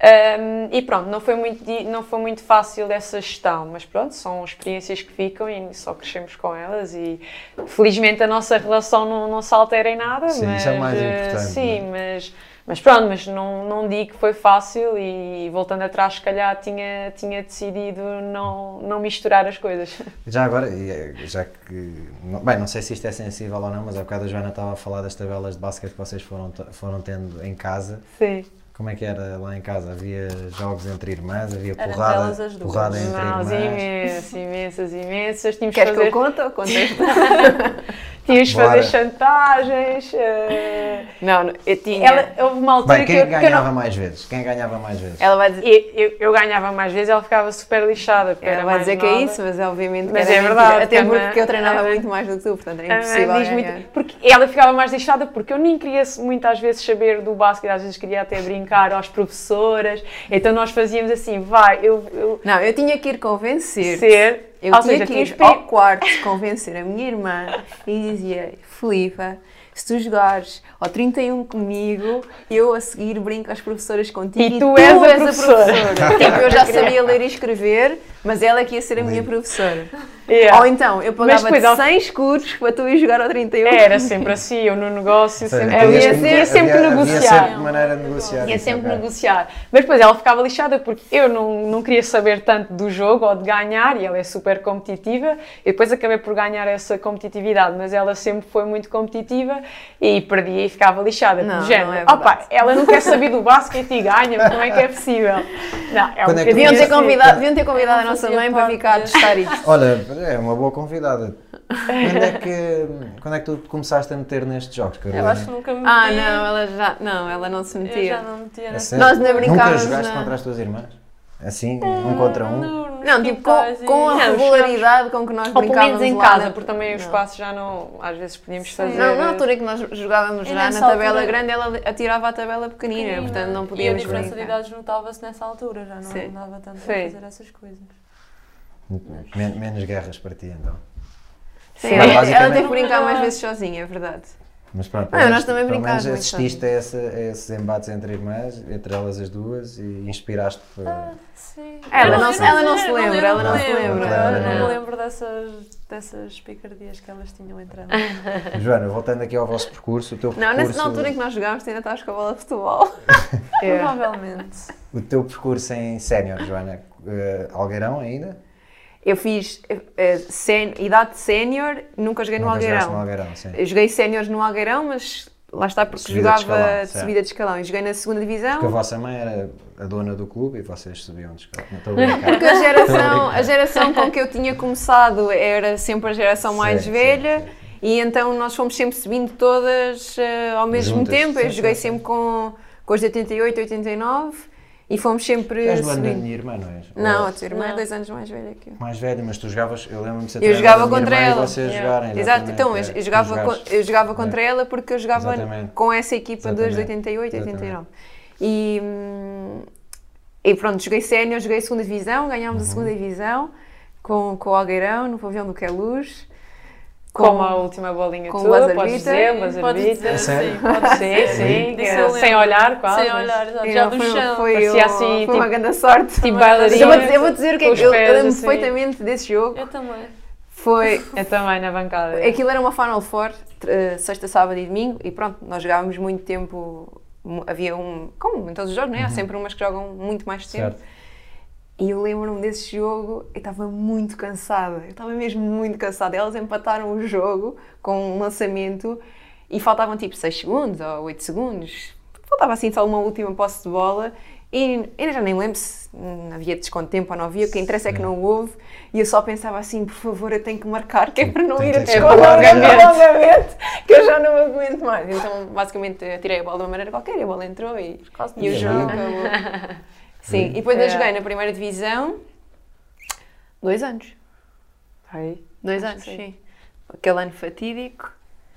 Um, e pronto, não foi, muito, não foi muito fácil essa gestão, mas pronto, são experiências que ficam e só crescemos com elas e felizmente a nossa relação não, não se altera em nada. Sim, mas, isso é mais importante, Sim, não mas, mas pronto, mas não, não digo que foi fácil e voltando atrás, se calhar tinha, tinha decidido não, não misturar as coisas. Já agora, eh, já que. Bem, não sei se isto é sensível ou não, mas há bocado a Joana estava a falar das tabelas de basquete que vocês foram, foram tendo em casa. Sim. Como é que era lá em casa? Havia jogos entre irmãs? Havia Eram porrada, porrada entre Nós irmãs? imensas, imensas, imensas. Tínhamos Queres que que eu fazer, conte ou contas? tínhamos que fazer chantagens. eh, não, não, eu tinha. Ela, houve uma altura Bem, que, quem que eu ganhava não, mais vezes? Quem ganhava mais vezes? Ela vai dizer, eu, eu- eu ganhava mais vezes, ela ficava super lixada. Porque ela era vai dizer que é nova. isso, mas obviamente que Mas era é mentira. verdade, Até a porque eu treinava Ana- muito mais do que tu, portanto era Ana impossível diz muito- porque ela ficava mais lixada porque eu nem queria muitas vezes saber do basquete, às vezes queria até brincar às professoras, então nós fazíamos assim, vai, eu, eu Não, eu tinha que ir convencer. ser, Eu ou tinha seja, que ir para ao quarto convencer a minha irmã e dizia: Filipa, se tu jogares ao 31 comigo, eu a seguir brinco às professoras contigo E tu és a professora." tipo, eu já sabia ler e escrever, mas ela é que ia ser a minha professora. Yeah. Ou então, eu pagava depois, ao- 100 escudos para tu ir jogar ao 31. Era sempre assim, eu no negócio sempre, ia que- ser- ia sempre havia, havia negociar. sempre maneira de negociar. Ia sempre ok. negociar. Mas depois ela ficava lixada porque eu não, não queria saber tanto do jogo ou de ganhar e ela é super competitiva. E depois acabei por ganhar essa competitividade, mas ela sempre foi muito competitiva e perdia e ficava lixada. Não, do género, não é "Opa, verdade." ela não quer saber do basquete e ganha, como é que é possível? Não, é um Quando é Deviam ter, Sim. assim. convidado, deviam ter convidado a não nossa mãe para ficar a testar isto. Olha, é uma boa convidada. Quando é que, quando é que tu começaste a meter nestes jogos, Carolina? Eu acho que nunca me Ah, não, ela já não, ela não se Eu metia. já não metia A sério? Nós Nunca brincávamos jogaste na- contra as tuas irmãs? Assim, um contra um? Não, tipo, com, com a Não, regularidade com que nós Ou pelo brincávamos menos em casa, na- porque também o Não. espaço já não. Às vezes podíamos Sim. fazer. Não, na altura em que nós jogávamos E já na tabela altura- grande, ela atirava a tabela pequenina, pequenina. portanto não E a podíamos diferença de brincar. idades notava-se nessa altura, já não Sim. dava tanto Sim. para fazer essas coisas. Men- menos guerras para ti, então. Sim, Sim. ela, ela Basicamente- teve que brincar mais vezes sozinha, é verdade. Mas pronto, Não, pelo nós também menos muito, assististe a, esse- a esses embates entre irmãs, entre elas as duas, e inspiraste para. Sim. Ela não se- ela não se lembra, ela não se lembra. Eu Não. não me lembro dessas, dessas picardias que elas tinham entre elas. Joana, voltando aqui ao vosso percurso, o teu Não, percurso, nessa, na altura em que nós jogámos, tu ainda estavas com a bola de futebol. É. Provavelmente. o teu percurso em sénior, Joana, eh, Algueirão ainda? Eu fiz eh, sen- idade sénior, nunca joguei no Nunca no Algueirão. Algueirão, sim. Eu joguei séniores no Algueirão, mas lá está porque Subida de jogava escalão, de certo. subida de escalão. E joguei na segunda divisão. Porque a vossa mãe era a dona do clube e vocês subiam de escala. Não. Porque a geração, a geração com que eu tinha começado era sempre a geração mais Sim, sim, velha sim. e então nós fomos sempre subindo todas eh, ao mesmo Juntas, tempo. Eu sim, joguei sim, sempre com, com os de 88, 89 e fomos sempre És do ano da subindo. minha irmã, não és? Não, Ou a tua irmã é Não. dois anos mais velha que eu. Mais velha, mas tu jogavas, eu lembro-me de ser Eu jogava contra ela. Vocês Yeah. jogarem, Exato, então eu, é, eu tu jogava, eu jogava É. contra ela porque eu jogava Exatamente. com essa equipa dos de Exatamente. 88, Exatamente. 89. E, hum, e pronto, joguei sénior, joguei segunda divisão, ganhámos Uhum. a segunda divisão com, com o Algueirão, no pavilhão do Queluz. Como a última bolinha com tua, podes dizer, buzzer Pode dizer, sim. Pode Sim, dizer. sim, eu sem olhar quase. Sem mas- olhar, já não, do foi, chão. Foi, Parecia assim, foi uma tipo- grande sorte. Tipo Eu bailarina. vou, dizer, eu vou dizer o que é com que eu, eu lembro assim. perfeitamente desse jogo. Eu também. Foi, Eu também, na bancada. Aquilo era uma Final Four, sexta, sábado e domingo, e pronto, nós jogávamos muito tempo. Havia um. Como em todos os jogos, não é? Há sempre umas que jogam muito mais tempo. Certo. E eu lembro-me desse jogo, eu estava muito cansada, eu estava mesmo muito cansada. Elas empataram o jogo com um lançamento e faltavam tipo 6 segundos ou 8 segundos. Faltava assim só uma última posse de bola e eu já nem lembro se havia desconto de tempo ou não havia, o que interessa é que não houve. E eu só pensava assim, por favor, eu tenho que marcar, que é para não Tem ir a desconto prolongamento. que eu já não aguento mais. Então, basicamente, eu tirei a bola de uma maneira qualquer a bola entrou e, e o jogo joga. acabou. Sim, e depois eu É. joguei na primeira divisão dois anos. Ai, Dois Acho anos, sim. sim. Aquele ano fatídico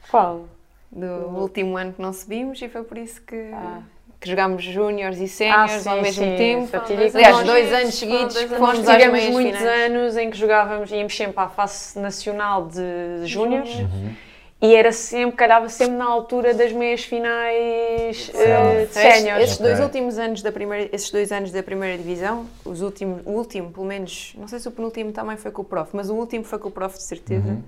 Qual? do último ano que não subimos e foi por isso que, Ah. que jogámos júniores e Ah, séniores sim, ao mesmo sim, tempo. fatídico. Aliás, dois anos seguidos dois anos fomos às meias muitos finais. anos em que jogávamos, íamos sempre à face nacional de júniores Uhum. E era sempre, calhava sempre na altura das meias finais eh, Então, estes- séniores. Estes dois últimos anos da primeira, esses dois anos da primeira divisão, os últimos, o último, pelo menos, não sei se o penúltimo também foi com o prof, mas o último foi com o prof de certeza. Uhum.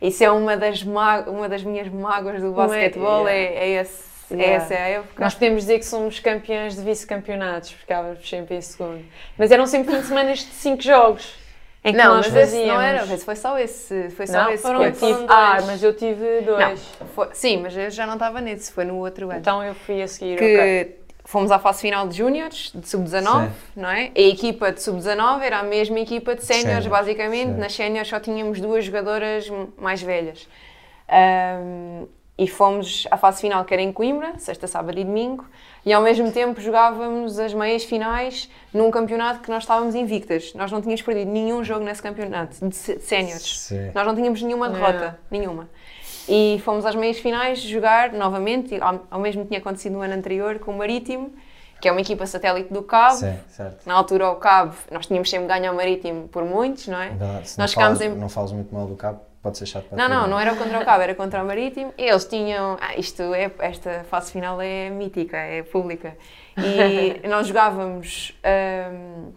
Isso é uma das, ma- uma das minhas mágoas do basquetebol, é, yeah. é, esse- é Yeah. essa a época. Nós podemos dizer que somos campeões de vice-campeonatos, porque ficávamos sempre em segundo. Mas eram sempre fim de semana de cinco jogos. Em que não, nós mas esse não era, esse foi só esse, foi só Não, esse foram- eu tive, dois. ah, mas eu tive dois. Não, foi- sim, mas eu já não estava nesse, foi no outro ano. Então eu fui a seguir. que ok. fomos à fase final de júniores, de sub-19, Sim. não é? A equipa de sub-19 era a mesma equipa de séniores, basicamente. sim. Nas séniores só tínhamos duas jogadoras mais velhas. Ahm, e fomos à fase final, que era em Coimbra, sexta, sábado e domingo, e ao mesmo tempo jogávamos as meias finais num campeonato que nós estávamos invictas. Nós não tínhamos perdido nenhum jogo nesse campeonato de sé- séniores. Nós não tínhamos nenhuma derrota, nenhuma. E fomos às meias finais jogar novamente, ao, ao mesmo que tinha acontecido no ano anterior, com o Marítimo, que é uma equipa satélite do Cabo. Sim, certo. Na altura, ao Cabo, nós tínhamos sempre ganho ao Marítimo por muitos, não é? Se Nós não, falas, em- não falas muito mal do cabo, pode ser chato para Não, ti, não, não era contra o Cabo, era contra o Marítimo. E eles tinham. Ah, isto é, esta fase final é mítica, é pública. E nós jogávamos ahm,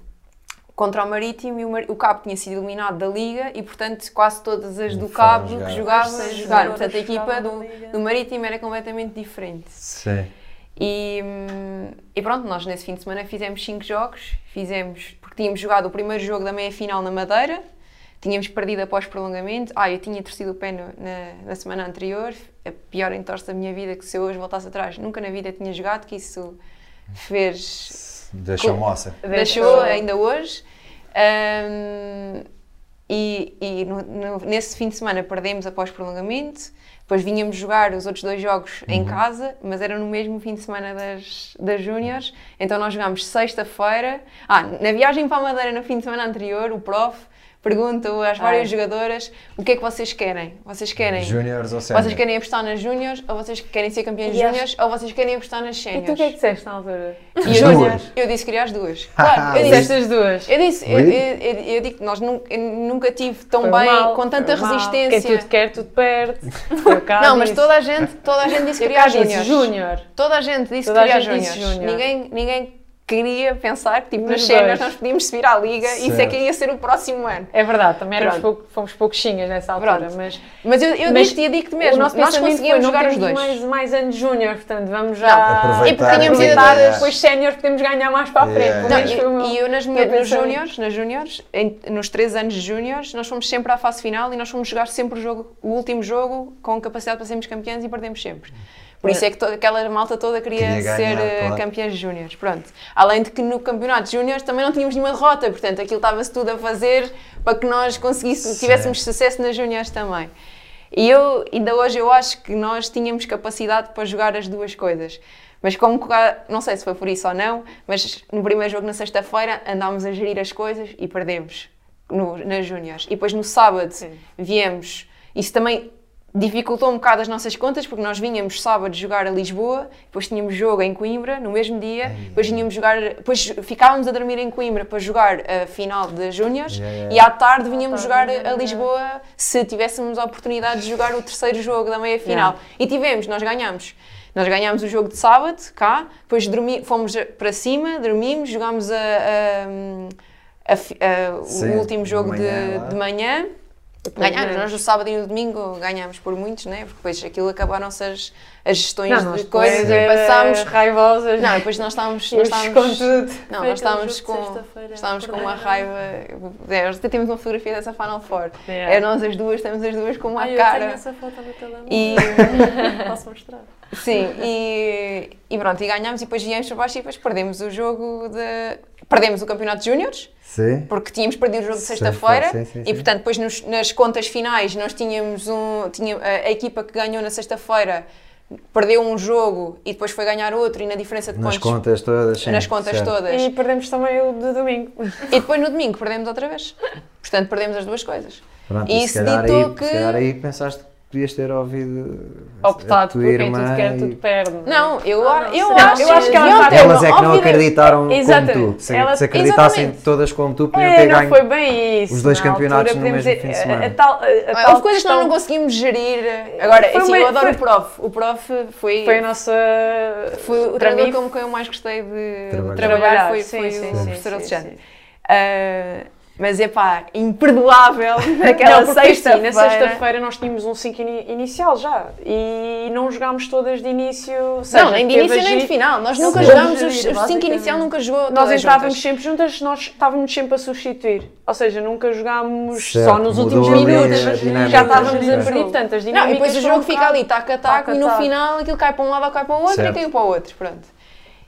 contra o Marítimo e o, Mar- o Cabo tinha sido eliminado da Liga e, portanto, quase todas as do Cabo jogar. que jogavam jogaram. jogadoras Portanto, a equipa do, do Marítimo era completamente diferente. Sim. E, hum, e pronto, nós nesse fim de semana fizemos cinco jogos, fizemos, porque tínhamos jogado o primeiro jogo da meia-final na Madeira, tínhamos perdido após prolongamento, ah, eu tinha torcido o pé no- na, na semana anterior, a pior entorse da minha vida, que se eu hoje voltasse atrás, nunca na vida tinha jogado, que isso fez, Deixou moça. deixou ainda hoje. Hum, e e no- no- nesse fim de semana perdemos após prolongamento, depois vinhamos jogar os outros dois jogos em casa, mas era no mesmo fim de semana das, das Júniores, então nós jogámos sexta-feira. Ah, na viagem para a Madeira no fim de semana anterior, o prof pergunto às várias jogadoras o que é que vocês querem. Vocês querem. Júniores ou séniores? Vocês querem apostar nas júniores ou vocês querem ser campeões E acho- júniores ou vocês querem apostar nas E séniores? tu o que é que disseste na altura? E As eu, duas. eu disse que queria as duas. Claro, eu disse, Disseste as duas. eu disse, eu, eu, eu- eu digo que nós nun- eu nunca tive tão Foi bem, mal, com tanta resistência. Quem tudo quer, tudo perde. Não, mas toda a gente, toda a gente disse que queria as júniores. Júnior. Toda a gente disse que queria as júniores. júnior. Ninguém, ninguém queria pensar que tipo, nas Nos séniores dois. nós podíamos subir à liga e isso é Certo. que ia ser o próximo ano. É verdade, também éramos pouco, fomos pouquinhos nessa altura, Pronto. mas Mas eu, eu Mas digo-te digo-te mesmo, nós conseguíamos foi, jogar os dois. Mais, mais anos júnior, portanto vamos já aproveitar, e porque tínhamos idades- depois sénior podemos ganhar mais para a frente. Não, e, e eu nas, minhas, nos júniores, nas júniores, nos três anos de júniores, nós fomos sempre à fase final e nós fomos jogar sempre o, jogo, o último jogo com capacidade para sermos campeões e perdemos sempre. Por isso é que toda, aquela malta toda queria, Queria ganhar, ser eh, claro. campeões de júniores. Pronto. Além de que no campeonato de júniores também não tínhamos nenhuma derrota, portanto aquilo estava-se tudo a fazer para que nós conseguíssemos, tivéssemos sucesso nas júniores também. E eu, ainda hoje, eu acho que nós tínhamos capacidade para jogar as duas coisas. Mas como, não sei se foi por isso ou não, mas no primeiro jogo na sexta-feira andámos a gerir as coisas e perdemos no, nas júniores. E depois no sábado viemos, isso também dificultou um bocado as nossas contas, porque nós vinhamos sábado jogar a Lisboa, depois tínhamos jogo em Coimbra no mesmo dia, depois vinhamos jogar, depois ficávamos a dormir em Coimbra para jogar a final das júniores Yeah, yeah. e à tarde vinhamos À jogar a Lisboa se tivéssemos a oportunidade de jogar o terceiro jogo da meia-final. Yeah. E tivemos, nós ganhamos. Nós ganhámos o jogo de sábado, cá, depois dormi, fomos para cima, dormimos, jogámos a, a- a Sim, o último de jogo de manhã lá. de manhã. Ganhámos, ganhamos. nós no sábado e no domingo ganhámos por muitos, né? porque depois aquilo acabaram-se as, as gestões Não, de coisas e era passámos. raivosas. Não, depois nós estávamos. Nós estávamos com tudo. não, nós estávamos com, estávamos com uma raiva. É, nós até temos uma fotografia dessa Final Four. Yeah. É nós as duas, estamos as duas com uma Ai, eu tenho cara. essa foto no telemóvel. E, Posso mostrar? sim, e, e pronto, e ganhámos e depois viemos para baixo e depois perdemos o jogo de. Perdemos o campeonato de Júniores, Sim. porque tínhamos perdido o jogo de Sexta-feira, e portanto depois nos- nas contas finais nós tínhamos um tinha, a, a equipa que ganhou na sexta-feira perdeu um jogo e depois foi ganhar outro e na diferença de Nas pontos contas todas, sim. nas contas certo. todas E perdemos também o de domingo. e depois no domingo perdemos outra vez portanto perdemos as duas coisas Pronto, E e isso se calhar, ditou aí, que- se calhar aí pensaste que podias ter ouvido Optado por quem irmã tudo quer, e- tudo perde. não eu, Ah, não, eu, sim. acho, Eu acho que ela deviam está- ter Elas é que não acreditaram como Exatamente. tu. Se, Ela- se acreditassem Exatamente. todas como tu, podiam É, ter não ganho. foi bem isso. os dois Na campeonatos altura, no mesmo fim de dizer, semana. A, a tal, a, Ah, tal Houve coisas que nós não conseguimos gerir. Agora, Foi assim, uma- eu adoro foi- o prof. O prof foi, Foi a nossa. foi o treinador com quem eu mais gostei de Trabalhar. trabalhar, foi, Sim, foi sim, o professor Alexandre. Mas é pá, imperdoável naquela sexta-feira. na sexta-feira nós tínhamos um 5 inicial já e não jogámos todas de início. seja, Não, nem de início nem de final. Nós nunca Sim. jogámos os, Gerir, os cinco basicamente. inicial, nunca jogou Nós entrávamos juntas. sempre juntas, nós estávamos sempre a substituir. Ou seja, nunca jogámos Certo, só nos mudou últimos minutos. Já estávamos a perder, portanto, as Não, dinâmicas e depois o jogo fica ali, taca a taco, taca a e no final aquilo cai para um lado ou cai para o outro Certo. e caiu para o outro. Pronto.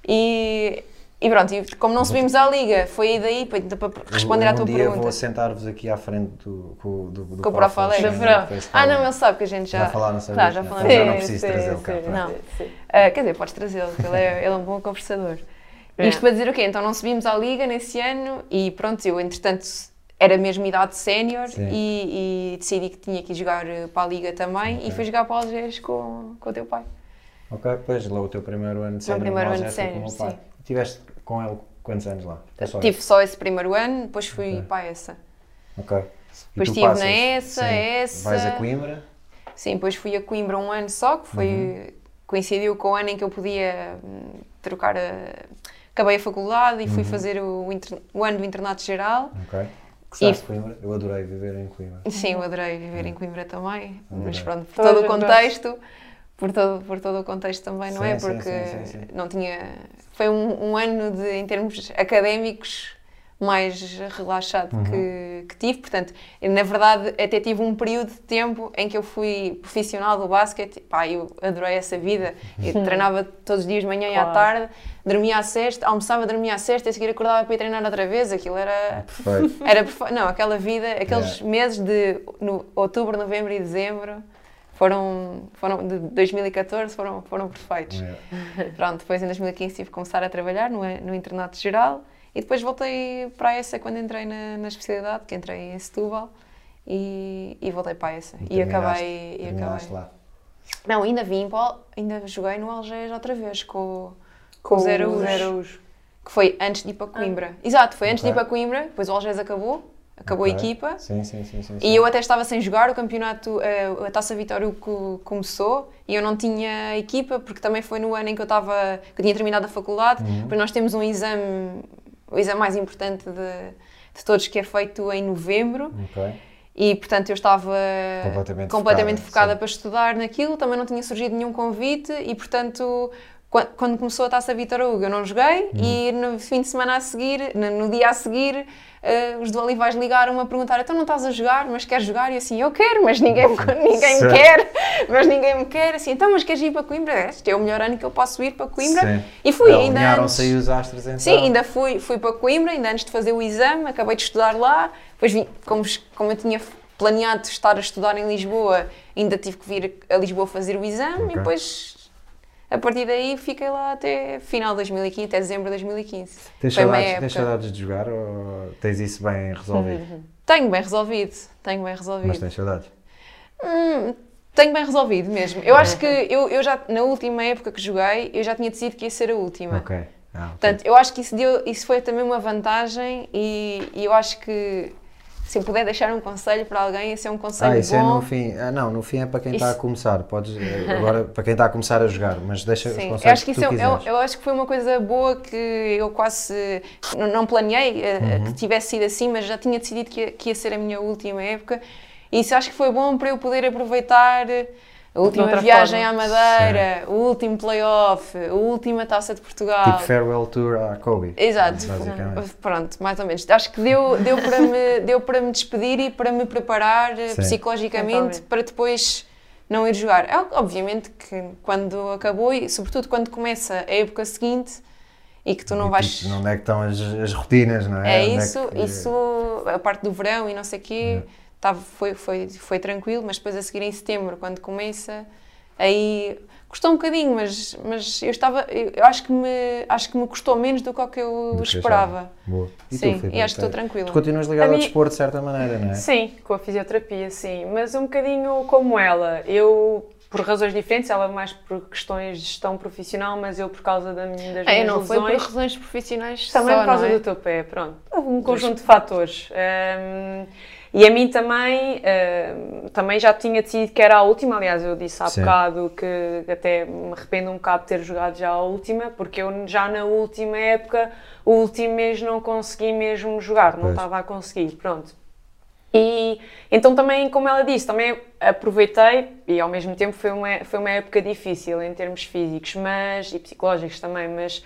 E, e pronto, e como não subimos à liga, foi aí daí para, para responder um à tua dia pergunta. vou sentar-vos aqui à frente do, com, do, do Com o Prof. Alex. Ah, não, ele sabe que a gente já. Já falaram sobre Tá, isso, já né? falamos. Já não Sim, preciso sim, trazê-lo cá. sim, pronto. Não. sim, sim. Ah, quer dizer, podes trazê-lo, porque ele é, ele é um bom conversador. É. Isto para dizer o quê? Então não subimos à liga nesse ano e pronto, eu entretanto era mesmo idade sénior Sim. e, e decidi que tinha que ir jogar eh, para a liga também e fui jogar para Algés com, com o teu pai. Ok, pois lá o teu primeiro ano de sénior. primeiro nós ano de o meu sénior, pai. Tiveste com ele quantos anos lá? Só Tive só esse primeiro ano, depois fui Ok. para essa. Ok. E Depois estive na ESA, sim, ESA. Vais a Coimbra? Sim, depois fui a Coimbra um ano só, que foi, Uhum. coincidiu com o ano em que eu podia hum, trocar a... Acabei a faculdade e fui Uhum. fazer o, inter- o ano do internato geral. Ok. Gostaste de Coimbra? Eu adorei viver em Coimbra. Sim, eu adorei viver em Coimbra também, mas Adorei. pronto, por todo o contexto, por todo, por todo o contexto também, não Sim, é? sim, Porque sim, sim, sim. não tinha... Foi um, um ano de, em termos académicos, mais relaxado Uhum. que, que tive, portanto, na verdade até tive um período de tempo em que eu fui profissional do basquete, pá, eu adorei essa vida, eu treinava todos os dias de manhã e à Claro. tarde, dormia à sexta, almoçava, dormia à sexta e a seguir acordava para ir treinar outra vez, aquilo era... Perfeito. Era Não, aquela vida, aqueles Yeah. meses de no, outubro, novembro e dezembro foram, foram de 2014 foram, foram perfeitos. É. Pronto, depois em 2015 tive que começar a trabalhar no, no internato geral E depois voltei para essa quando entrei na, na especialidade, que entrei em Setúbal, e, e voltei para essa. E, terminaste- acabei. E acabei. lá. Não, ainda vim, para o- ainda joguei no Algés outra vez com, Com o o Zero Zero Araújo. Araújo. que foi antes de ir para Coimbra. Exato, foi antes de ir para Coimbra, depois o Algés acabou, acabou Ok. a equipa. Sim, sim, sim. sim. E eu até estava sem jogar, o campeonato, eh, a Taça Vitória co- começou e eu não tinha equipa, porque também foi no ano em que eu estava, que eu tinha terminado a faculdade, Uhum. depois nós temos um exame, o exame mais importante de, de todos, que é feito em novembro, Ok. e portanto eu estava Completamente completamente focada, focada para estudar naquilo, também não tinha surgido nenhum convite e portanto qua- quando começou a Taça Vitor Hugo eu não joguei Uhum. e no fim de semana a seguir, no, no dia a seguir, eh, os do Olivais ligaram-me a perguntar então não estás a jogar, mas queres jogar? E eu assim, eu quero, mas ninguém, me- ninguém me quer, mas ninguém me quer, assim, então mas queres ir para Coimbra? Este é o melhor ano que eu posso ir para Coimbra. Sim. E fui ainda antes. aí os astros então. Sim, ainda fui, fui para Coimbra, ainda antes de fazer o exame, acabei de estudar lá, depois vim, como, como eu tinha planeado estar a estudar em Lisboa, ainda tive que vir a Lisboa fazer o exame Ok. e depois a partir daí fiquei lá até final de 2015, até dezembro de 2015. Tens Foi saudades, época. tens saudades de jogar ou tens isso bem resolvido? Tenho bem resolvido, tenho bem resolvido. Mas tens saudades? Hum, tenho bem resolvido mesmo. Eu acho que eu, eu já, na última época que joguei, eu já tinha decidido que ia ser a última. Ok. Ah, ok. Portanto, eu acho que isso, deu, isso foi também uma vantagem e, e eu acho que se eu puder deixar um conselho para alguém, esse é um conselho Ah, isso bom. é no fim. Ah, não, no fim é para quem está a Isso- começar. Podes, eh, agora, para quem está a começar a jogar, mas deixa os Sim, conselhos eu acho que que isso tu é, eu, quiseres. eu acho que foi uma coisa boa que eu quase não, planeei eh, Uhum. que tivesse sido assim, mas já tinha decidido que ia, que ia ser a minha última época. E isso acho que foi bom para eu poder aproveitar eh, a última viagem forma. à Madeira, o último playoff, a última taça de Portugal. Tipo farewell tour à Kobe. Exato. Pronto, mais ou menos. Acho que deu, deu, para, me, deu para me despedir e para me preparar eh, Sim. psicologicamente Totalmente. para depois não ir jogar. É, Obviamente que quando acabou e sobretudo quando começa a época seguinte e que tu não E, vais. tipo, onde é que estão as, as rotinas, não é? É Onde isso, que- isso, a parte do verão e não sei o quê, tava, foi, foi, foi tranquilo, mas depois a seguir em setembro, quando começa, aí custou um bocadinho, mas, mas eu estava, eu, eu acho, que me, acho que me custou menos do que o que eu do que esperava. Boa. E tu, Sim, Filipe? e acho que estou Tu- tranquila. Tu continuas ligado A ao desporto de certa maneira, não é? Sim, com a fisioterapia, sim. Mas um bocadinho como ela. Eu, por razões diferentes, ela mais por questões de gestão profissional, mas eu por causa da minha, das É, minhas não foi por lesões. razões profissionais Também só, por causa não é? do teu pé, pronto. Um conjunto de fatores. Ahm, e a mim também, ahm, também já tinha decidido que era a última. Aliás, eu disse há Sim. bocado que até me arrependo um bocado de ter jogado já a última, porque eu já na última época, o último mês não consegui mesmo jogar, não Pois. estava a conseguir, pronto. E então também, como ela disse, também aproveitei e ao mesmo tempo foi uma, foi uma época difícil em termos físicos mas, e psicológicos também, mas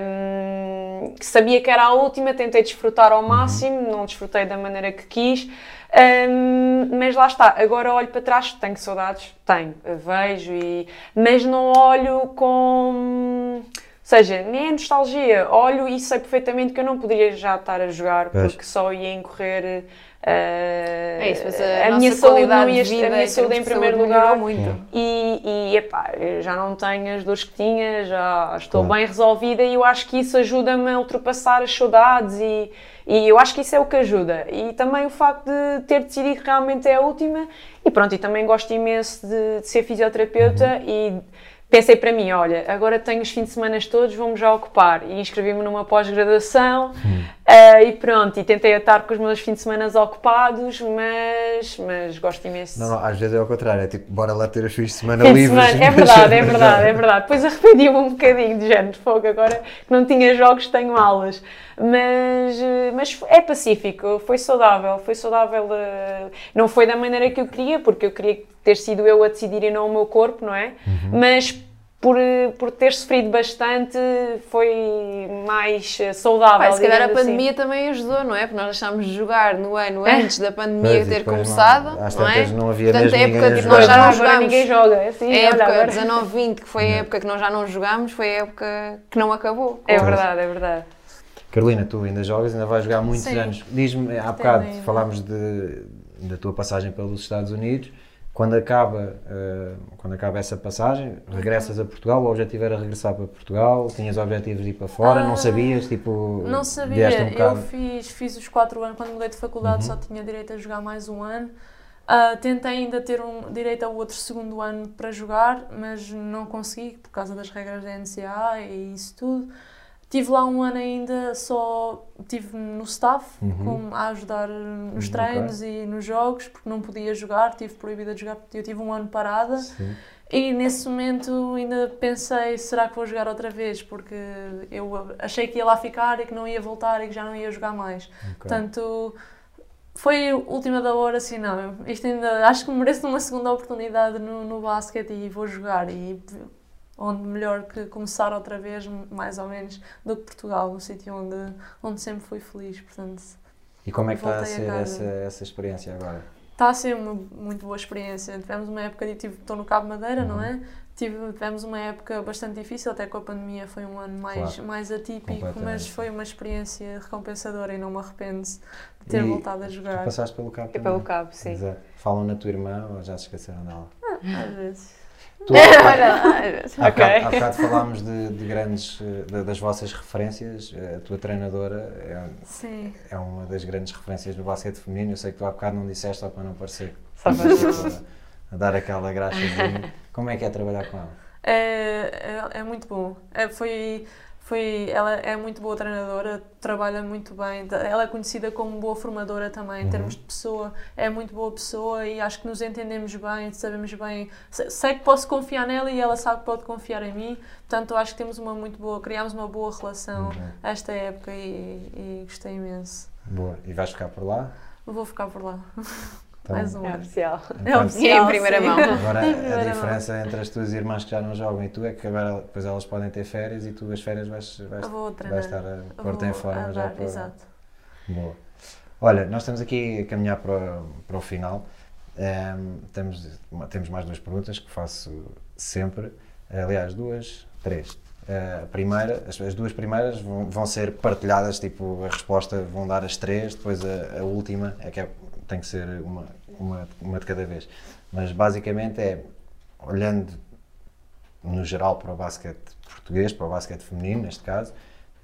hum, sabia que era a última, tentei desfrutar ao máximo, não desfrutei da maneira que quis, hum, mas lá está, agora olho para trás, tenho saudades, tenho, vejo, e, mas não olho com... Ou seja, nem é nostalgia, olho e sei perfeitamente que eu não poderia já estar a jogar Pois. porque só ia incorrer É isso, mas a, a, nossa minha saúde não ia, vida a minha em saúde em primeiro lugar muito. e, e epá, já não tenho as dores que tinha, já estou Claro. bem resolvida e eu acho que isso ajuda-me a ultrapassar as saudades e, e eu acho que isso é o que ajuda. E também o facto de ter decidido que realmente é a última e pronto, e também gosto imenso de, de ser fisioterapeuta e pensei para mim, olha, agora tenho os fins de semana todos, vamos já ocupar e inscrevi-me numa pós-graduação ah, e pronto, e tentei estar com os meus fins de semana ocupados, mas, mas gosto imenso. Não, não, às vezes é ao contrário, é tipo, bora lá ter os fins de semana de livres. semana, é verdade, é verdade, é verdade. Depois arrependi-me um bocadinho de género de fogo, agora que não tinha jogos, tenho aulas. Mas, mas é pacífico, foi saudável, foi saudável. eh, Não foi da maneira que eu queria, porque eu queria ter sido eu a decidir e não o meu corpo, não é? Mas por, por ter sofrido bastante, foi mais eh, saudável. Pá, se calhar a assim. pandemia também ajudou, não é? Porque nós deixámos de jogar no ano É. antes da pandemia Pois, ter depois não- começado, às não, é? não havia Portanto, mesmo a época ninguém a que jogar. nós já não jogámos, ninguém joga, é assim, a época agora. 19-20, que foi a época que nós já não jogámos, foi a época que não acabou. É verdade, é verdade. Carolina, tu ainda jogas, ainda vais jogar muitos Sim. anos. Diz-me, há bocado falámos de, da tua passagem pelos Estados Unidos. Quando acaba, eh, quando acaba essa passagem, regressas a Portugal, o objetivo era regressar para Portugal, tinhas objetivos de ir para fora, não Ah, sabias, tipo... Não sabia, um eu Uhum. fiz, fiz os 4 anos, quando mudei de faculdade só tinha direito a jogar mais um ano. Ah, tentei ainda ter um direito ao outro segundo ano para jogar, mas não consegui por causa das regras da NCAA e isso tudo. Tive lá um ano ainda, só estive no staff, Uhum. como a ajudar nos treinos e nos jogos, porque não podia jogar, tive proibida de jogar porque eu tive um ano parada. Sim. E nesse momento ainda pensei, será que vou jogar outra vez? Porque eu achei que ia lá ficar e que não ia voltar e que já não ia jogar mais. Ok. Portanto, foi a última da hora, assim, não, isto ainda, acho que mereço uma segunda oportunidade no, no basquete e vou jogar. E onde melhor que começar outra vez, mais ou menos, do que Portugal, no sítio onde, onde sempre fui feliz. Portanto, E como é que está a a ser casa. essa, essa experiência agora? Está a ser uma muito boa experiência. Tivemos uma época, de tive, estou no Cabo Madeira, não é? Tive, tivemos uma época bastante difícil, até com a pandemia foi um ano mais, Claro. mais atípico, mas foi uma experiência recompensadora e não me arrependo de ter E voltado a Tu jogar. passaste pelo cabo E também? pelo cabo, sim. Exato. Falam na tua irmã ou já se esqueceram dela? Às vezes. Tu, há, Olha lá. há, bocado, bocado falámos de, de grandes, de- das vossas referências. Eh, A tua treinadora é, é uma das grandes referências do basquete feminino. Eu sei que tu há bocado não disseste só para não parecer Só para- a, a dar aquela graxazinha. Como é que é trabalhar com ela? É, é, é muito bom. É, foi, foi, ela é muito boa treinadora, trabalha muito bem. Ela é conhecida como boa formadora também, em Uhum. termos de pessoa. É muito boa pessoa e acho que nos entendemos bem, sabemos bem. se- Sei que posso confiar nela e ela sabe que pode confiar em mim. Portanto, acho que temos uma muito boa, criámos uma boa relação Uhum. esta época e, e gostei imenso. Boa. E vais ficar por lá? Vou ficar por lá. Então, Mais um É oficial. É enquanto- oficial, em primeira sim. mão. Agora, a mão. diferença entre as tuas irmãs que já não jogam e tu é que agora depois elas podem ter férias e tu as férias vais, vais, vais estar a pôr-te em forma já para... Exato. Boa. Olha, nós estamos aqui a caminhar para, para o final. Ehm, temos, temos mais duas perguntas que faço sempre. Aliás, duas, três. Eh, a primeira, as, as duas primeiras vão, vão ser partilhadas, tipo, a resposta vão dar as três, depois a, a última é que é- tem que ser uma, uma, uma de cada vez. Mas basicamente é, olhando no geral para o basquete português, para o basquete feminino neste caso,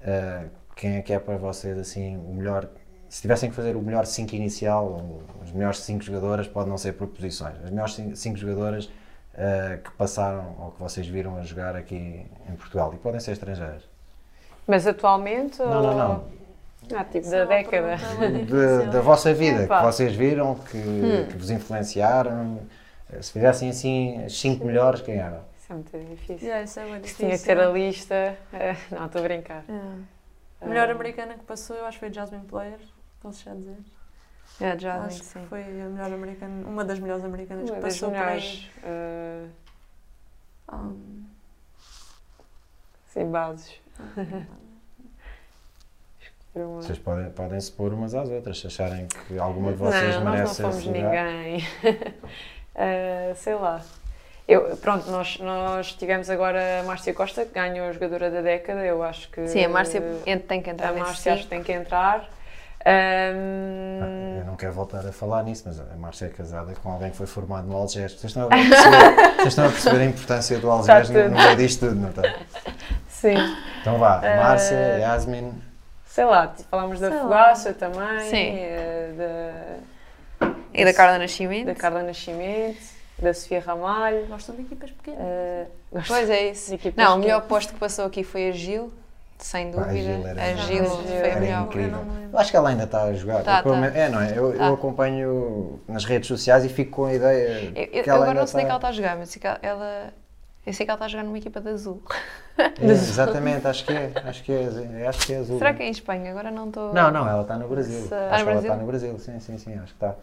eh, quem é que é para vocês assim o melhor? Se tivessem que fazer o melhor 5 inicial, ou as melhores 5 jogadoras, pode não ser por posições, as melhores 5 jogadoras eh, que passaram ou que vocês viram a jogar aqui em Portugal e podem ser estrangeiras. Mas atualmente? Não, não, ou- não. Ah, tipo da década. De- da vossa vida, Epá. que vocês viram, que, que vos influenciaram. Se fizessem assim as 5 melhores, quem eram? Isso é muito difícil. Yeah, isso é muito difícil. tinha que ter a lista. Não, estou a brincar. É. A melhor Ah, americana que passou, eu acho que foi Jasmine Player, posso já dizer. É, já acho sim. que foi a melhor americana, uma das melhores americanas Uma que das passou por aí. eh, Um, sem bases. Uma- Vocês podem, podem se pôr umas às outras, se acharem que alguma de vocês não, nós merece não fomos esse lugar. ninguém. Eh, sei lá. Eu, pronto, nós, nós tivemos agora a Márcia Costa, que ganhou a jogadora da década. Eu acho que. Sim, a Márcia tem que entrar a Márcia acho que tem que entrar. Ah, Eu não quero voltar a falar nisso, mas a Márcia é casada com alguém que foi formado no Algés. Vocês estão a perceber, vocês estão a, perceber a importância do Algés no, no meio disto tudo, não está? sim. Então vá, Márcia, Yasmin, Sei lá, falámos da. Fogaça também, Sim. eh, da, E da Carla Nascimento? da Carla Nascimento, da Sofia Ramalho. gostam de equipas pequenas. gosto Pois é isso. Não, o que- melhor posto que passou aqui foi a Gil, sem Pá, a dúvida. Gil era- A Gil foi a melhor. incrível. Eu. Eu acho que ela ainda está a jogar. Tá, Eu, tá. É, não é? Eu, eu Tá. acompanho nas redes sociais e fico com a ideia Eu, eu- que eu ela agora ainda não sei onde é que ela está. a jogar, mas ela. Eu sei que ela está a jogar numa equipa de azul. É, exatamente, acho que é. Acho que é, acho que é azul. Será que é em Espanha? Agora não estou. Não, não, ela está no Brasil. Está Acho no que ela Brasil? está no Brasil, sim, sim, sim, acho que está.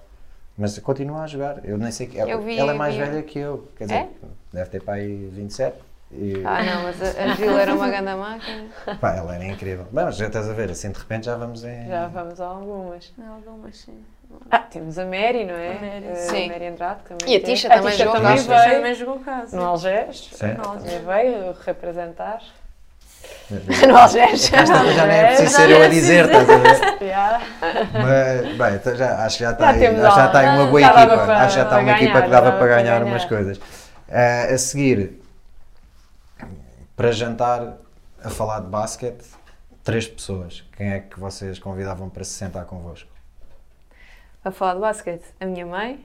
Mas continua a jogar. Eu nem sei que. Ela, vi- ela é mais vi- velha que eu. Quer dizer, É? deve ter para aí 27. E, Ah, não, mas a, a Gil era uma grande máquina. pá, ela era incrível. Bem, mas já estás a ver, assim de repente já vamos em. Já vamos a algumas. Algumas sim. Ah, temos a Mary, não é? A Mary, Eh, sim. A Mary Andrade também. E a. Tisha também jogou também cá. Mas veio também jogou cá. sim. no Algés. Sim. No Algés. Veio representar. no Algés. Esta já nem é preciso ser eu é a dizer, preciso estás a ver? Yeah. Mas, bem, então já, acho que já está Já aí, temos acho que já está aí uma boa equipa. para- acho que já está uma equipa ganhar, que dava dava para ganhar ganhar. umas coisas. Ah, a seguir, para jantar, a falar de basquete, três pessoas. Quem é que vocês convidavam para se sentar convosco? A falar de basquete, a minha mãe.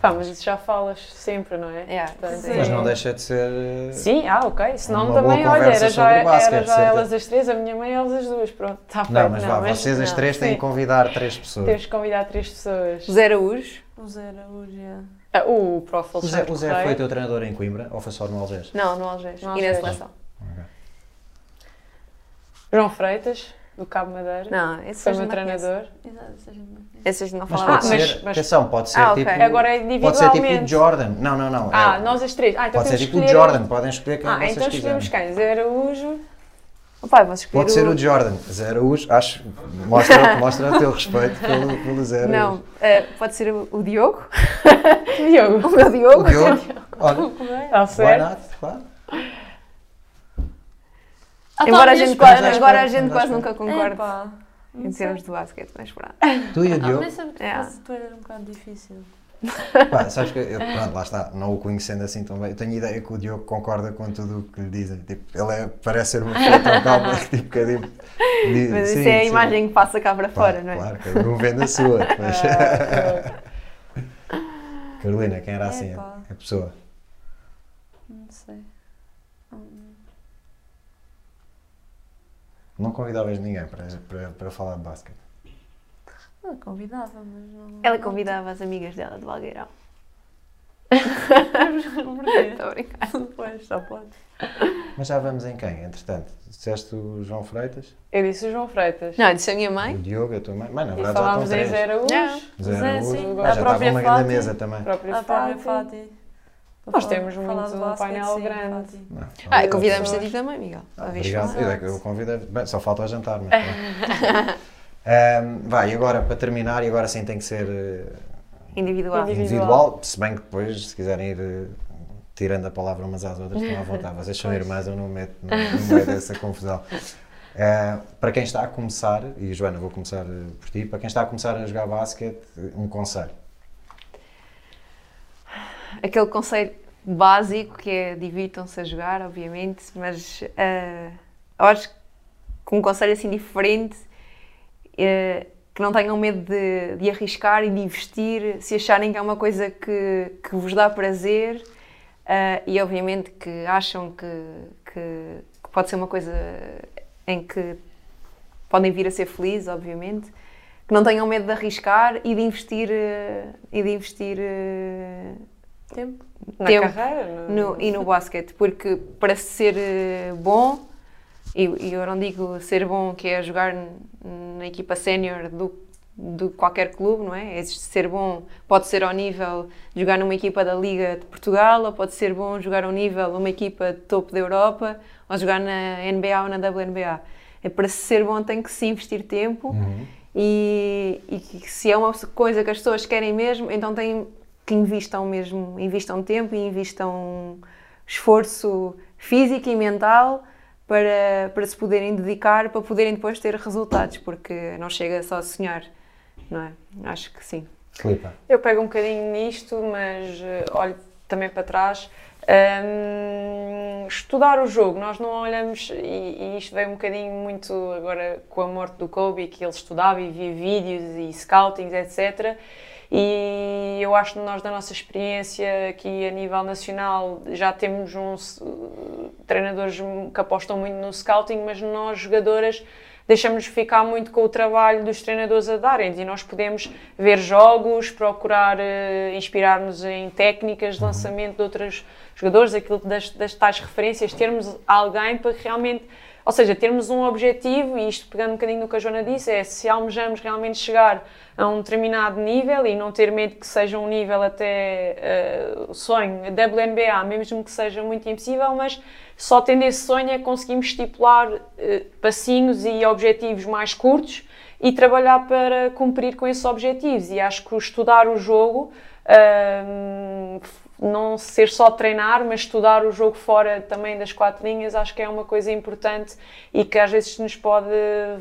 Pá, mas isso já falas sempre, não é? Yeah. Portanto, é- Mas não deixa de ser. eh, Sim, ah, ok. Senão também, olha, era já, era já elas as três, a minha mãe e elas as duas. Pronto, está feito. Não, mas vá, vocês as não, três têm sim. que convidar três pessoas. Temos que convidar três pessoas. José Araújo. O Zé Araújo, yeah. Ah, o Prof. O Zé, o Zé foi teu treinador em Coimbra ou foi só no Algés? Não, no Algés. No E na Algés. seleção. João Freitas, do Cabo Madeira. Não, esse Foi meu treinador. Exato, não não Mas pode Ah, ser, mas- mas- atenção, pode ser Ah, ok. tipo. Agora é Pode ser individualmente. tipo o Jordan. Não, não, não. Ah, é- nós as três. Ah, então Pode ser tipo que o escolher- Jordan, podem escolher quem Ah, vocês então quiserem. escolhemos quem? Zé Araújo. O pai, vamos escolher Pode ser o Jordan. Zé Araújo, acho. Mostra, mostra o teu respeito pelo, pelo Zé Araújo. Não, eh, pode ser o, o Diogo. Diogo. O meu Diogo. O Diogo. Olha, Está why not? Claro. Ah, Embora a gente, quase, agora a gente quase nunca concorda Epá, em termos de basquete, mas pronto. Tu e o Ah, Diogo. É. fosse- tu eras um bocado difícil. Pá, sabes que eu, pronto, lá está, não o conhecendo assim tão bem, eu tenho ideia que o Diogo concorda com tudo o que lhe dizem. Tipo, ele é, parece ser uma pessoa tão calma que tipo, que é tipo, Mas sim, isso é a sim. imagem que passa cá para Pá, fora, não é? Claro, cada um vende a sua. Mas... Ah, Carolina, quem era assim? Epá. A pessoa. Não convidavas ninguém para, para, para falar de basquete. Ela convidava, mas não. Ela convidava as amigas dela de Valgueirão. Porquê? Estou a brincar. Pois, só pode. Mas já vamos em quem, entretanto? Disseste o João Freitas, Eu disse o João Freitas. Não, disse a minha o mãe. Diogo, a tua mãe. Mas na E verdade já estão falámos em três. Zé Araújo. Zé Araújo. sim. Ah, A já estava própria uma grande mesa também. A própria Fati. Nós temos muito um painel sim, grande. Fati. Não, Ah, obrigado. convidamos-te a ti também, Miguel. Ah, Obrigado. só. Eu, é eu convido. Bem, só falta o jantar, mas. Ahm, vai, e agora para terminar, e agora sim tem que ser eh, Individual. Individual. individual, se bem que depois, se quiserem ir eh, tirando a palavra umas às outras, estão à vontade. Vocês são irmãs, eu não me meto no, no meio dessa confusão. Ah, para quem está a começar, e Joana, vou começar eh, por ti, para quem está a começar a jogar basquete, um conselho. Aquele conselho básico que é divirtam-se a jogar, obviamente, mas eu acho que um conselho assim diferente eh, que não tenham medo de, de arriscar e de investir se acharem que é uma coisa que, que vos dá prazer ah, e obviamente que acham que, que, que pode ser uma coisa em que podem vir a ser felizes, obviamente, que não tenham medo de arriscar e de investir e de investir Tempo. Na Tempo. carreira? no, e no basquete, porque para ser eh, bom, e, e eu não digo ser bom que é jogar na equipa sénior do, de qualquer clube, não é? É ser bom, pode ser ao nível de jogar numa equipa da Liga de Portugal, ou pode ser bom jogar ao nível de uma equipa de topo da Europa, ou jogar na NBA ou na WNBA. É para ser bom tem que se investir tempo e, e que se é uma coisa que as pessoas querem mesmo, então tem que investam mesmo, investam tempo e investam esforço físico e mental para, para se poderem dedicar, para poderem depois ter resultados, porque não chega só a sonhar, não é? Acho que sim. Filipa. Eu pego um bocadinho nisto, mas eh, olho também para trás. Hum, estudar o jogo, nós não olhamos, e, e isto veio um bocadinho muito agora com a morte do Kobe, que ele estudava e via vídeos e scoutings, etc. E eu acho que nós, da nossa experiência aqui a nível nacional, já temos uns uh, treinadores que apostam muito no scouting, mas nós, jogadoras, deixamos-nos ficar muito com o trabalho dos treinadores a darem e nós podemos ver jogos, procurar eh, inspirar-nos em técnicas de lançamento de outros jogadores, aquilo das, das tais referências, termos alguém para realmente, ou seja, termos um objetivo, e isto pegando um bocadinho no que a Joana disse, é se almejamos realmente chegar a um determinado nível e não ter medo que seja um nível até eh, sonho, WNBA, mesmo que seja muito impossível, mas só tendo esse sonho é conseguimos estipular eh, passinhos e objetivos mais curtos e trabalhar para cumprir com esses objetivos. E acho que estudar o jogo, ahm, não ser só treinar, mas estudar o jogo fora também das quatro linhas, acho que é uma coisa importante e que às vezes nos pode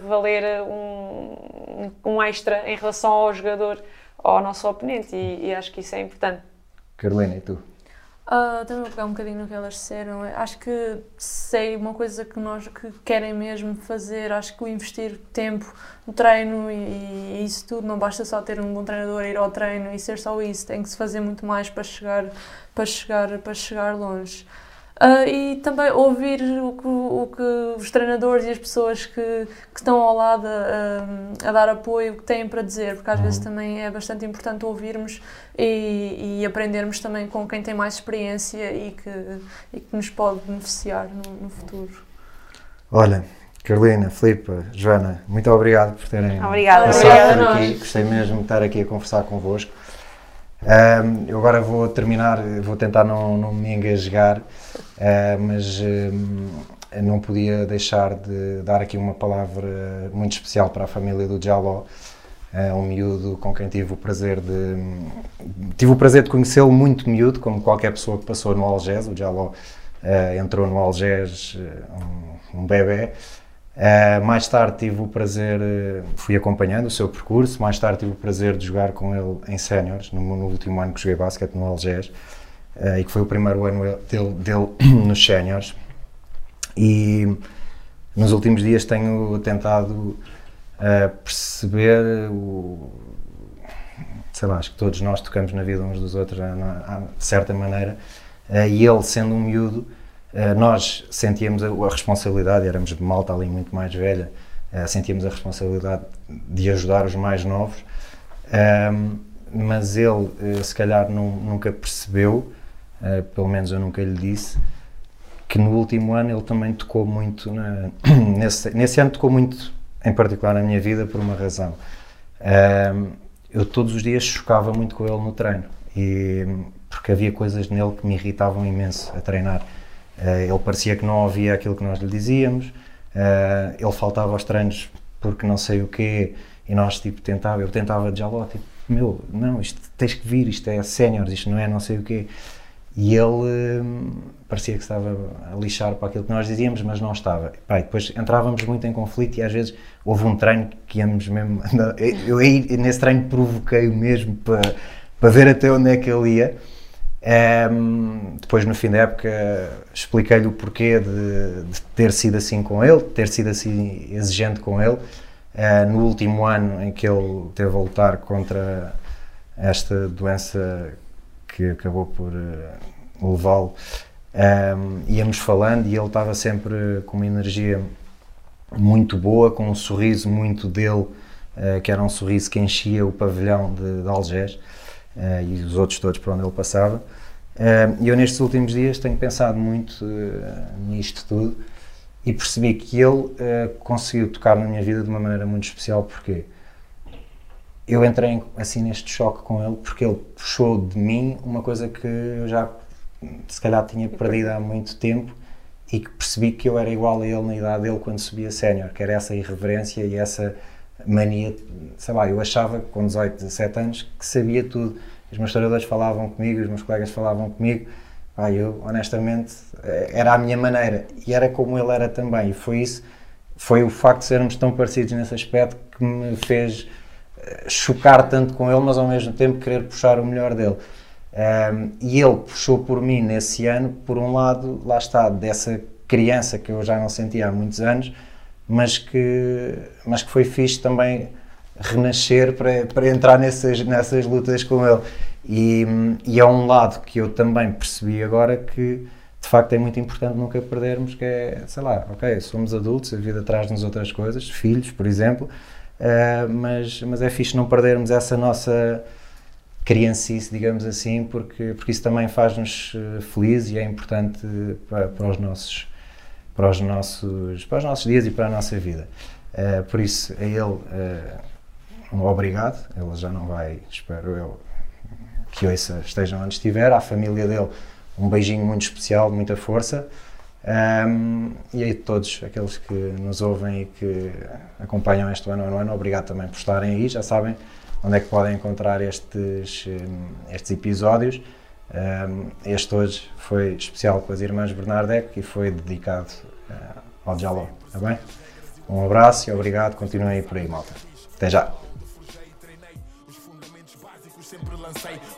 valer um, um extra em relação ao jogador, ao nosso oponente, e, e acho que isso é importante. Carolina, e tu? Uh, também vou pegar um bocadinho no que elas disseram. Acho que sei uma coisa que nós que querem mesmo fazer, acho que o investir tempo no treino e, e, isso tudo, não basta só ter um bom treinador, ir ao treino e ser só isso, tem que se fazer muito mais para chegar, para chegar, para chegar longe. Uh, e também ouvir o que, o que os treinadores e as pessoas que, que estão ao lado a, a dar apoio que têm para dizer, porque às vezes uhum. também é bastante importante ouvirmos e, e, aprendermos também com quem tem mais experiência e que, e que nos pode beneficiar no, no futuro. Olha, Carolina, Filipe, Joana, muito obrigado por terem Obrigada. passado por aqui. Gostei mesmo de estar aqui a conversar convosco. Um, eu agora vou terminar, vou tentar não, não me engasgar, uh, mas um, não podia deixar de dar aqui uma palavra muito especial para a família do Jaló, uh, um miúdo com quem tive o prazer de tive o prazer de conhecê-lo muito miúdo, como qualquer pessoa que passou no Algés, o Jaló uh, entrou no Algés um, um bebê, Uh, mais tarde tive o prazer, uh, fui acompanhando o seu percurso, mais tarde tive o prazer de jogar com ele em séniores, no, no, último ano que joguei basquete no Algés, uh, e que foi o primeiro ano dele, dele nos séniores. E nos últimos dias tenho tentado perceber o. Sei lá, acho que todos nós tocamos na vida uns dos outros, de certa maneira, e ele, sendo um miúdo, eh, nós sentíamos a, a, responsabilidade, éramos de malta ali muito mais velha, uh, sentíamos a responsabilidade de ajudar os mais novos, uh, mas ele eh, se calhar nunca percebeu, pelo menos eu nunca lhe disse, que no último ano ele também tocou muito, na, nesse, nesse ano tocou muito, em particular na minha vida, por uma razão. eu todos os dias chocava muito com ele no treino, e, porque havia coisas nele que me irritavam imenso a treinar. Uh, ele parecia que não ouvia aquilo que nós lhe dizíamos, uh, ele faltava aos treinos porque não sei o quê, e nós tipo tentava, eu tentava já lá, tipo, meu, não, isto tens que vir, isto é sénior, isto não é não sei o quê. E ele uh, parecia que estava a lixar para aquilo que nós dizíamos, mas não estava. Pai, depois entrávamos muito em conflito e às vezes houve um treino que íamos mesmo. Eu aí nesse treino provoquei-o mesmo para, para ver até onde é que ele ia. Um, depois, no fim da época, expliquei-lhe o porquê de, de, ter sido assim com ele, ter sido assim exigente com ele. Uh, no último ano em que ele teve a lutar contra esta doença que acabou por uh, levá-lo, um, íamos falando e ele estava sempre com uma energia muito boa, com um sorriso muito dele, uh, que era um sorriso que enchia o pavilhão de, de Algés. Uh, e os outros todos por onde ele passava. E eu nestes últimos dias tenho pensado muito uh, nisto tudo e percebi que ele conseguiu tocar na minha vida de uma maneira muito especial porque eu entrei assim neste choque com ele porque ele puxou de mim uma coisa que eu já se calhar tinha perdido há muito tempo e que percebi que eu era igual a ele na idade dele quando subia sénior, que era essa irreverência e essa mania, sei lá, eu achava com 18, 17 anos que sabia tudo. Os meus historiadores falavam comigo, os meus colegas falavam comigo, ah, eu honestamente eh, era a minha maneira e era como ele era também. E foi isso, foi o facto de sermos tão parecidos nesse aspecto que me fez eh, chocar tanto com ele, mas ao mesmo tempo querer puxar o melhor dele. Um, e ele puxou por mim nesse ano, por um lado, lá está, dessa criança que eu já não sentia há muitos anos, mas que, mas que foi fixe também renascer para, para entrar nessas, nessas lutas com ele. E, e é um lado que eu também percebi agora que de facto é muito importante nunca perdermos, que é, sei lá, ok, somos adultos, a vida traz-nos outras coisas, filhos, por exemplo, uh, mas, mas é fixe não perdermos essa nossa criancice, digamos assim, porque, porque isso também faz-nos eh, felizes e é importante para, para os nossos para os nossos, para os nossos dias e para a nossa vida. Uh, por isso, a ele, uh, um obrigado. Ele já não vai, espero eu, que ouça, esteja onde estiver. À família dele, um beijinho muito especial, muita força. Um, e aí todos aqueles que nos ouvem e que acompanham este ano ano ano, obrigado também por estarem aí. Já sabem onde é que podem encontrar estes, estes episódios. Um, este hoje foi especial com as irmãs Bernardec e foi dedicado uh, ao Jaló, está bem? Um abraço e obrigado, continuem aí por aí, malta. Até já!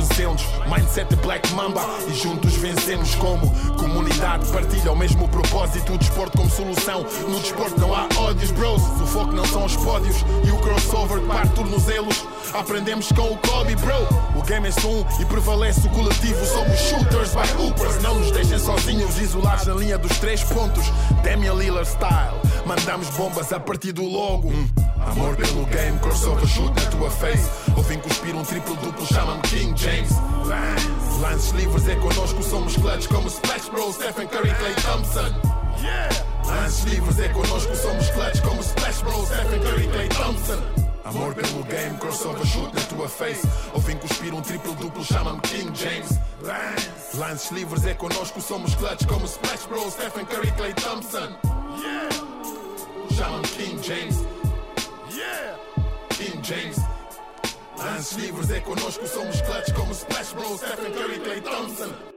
endurecemos, mindset de Black Mamba e juntos vencemos como comunidade. Partilha o mesmo propósito, o desporto como solução. No desporto não há ódios, bros. O foco não são os pódios e o crossover que parte tornozelos. Aprendemos com o Kobe, bro. O game é som e prevalece o coletivo. Somos shooters by hoopers. Não nos deixem sozinhos, isolados na linha dos três pontos. Damian Lillard style. Mandamos bombas a partir do logo. Hum. Amor pelo game, crossover shoot na tua face. Ou cuspir um triplo duplo, chama-me King James. Lances livres é connosco, somos clutch como Splash Bros, Stephen Curry, Clay Thompson. Lances livres é connosco, somos clutch como Splash Bros, Stephen Curry, Clay Thompson. Amor pelo game, crossover shoot na tua face. Ou vim cuspir um triplo duplo, chama-me King James. Lances livres é connosco, somos clutch como Splash Bros, Stephen Curry, Clay Thompson. Yeah! Chama-me King James. Yeah! King James. Lances livres é connosco, somos clutch como Splash Bros, Stephen Curry, Clay Thompson.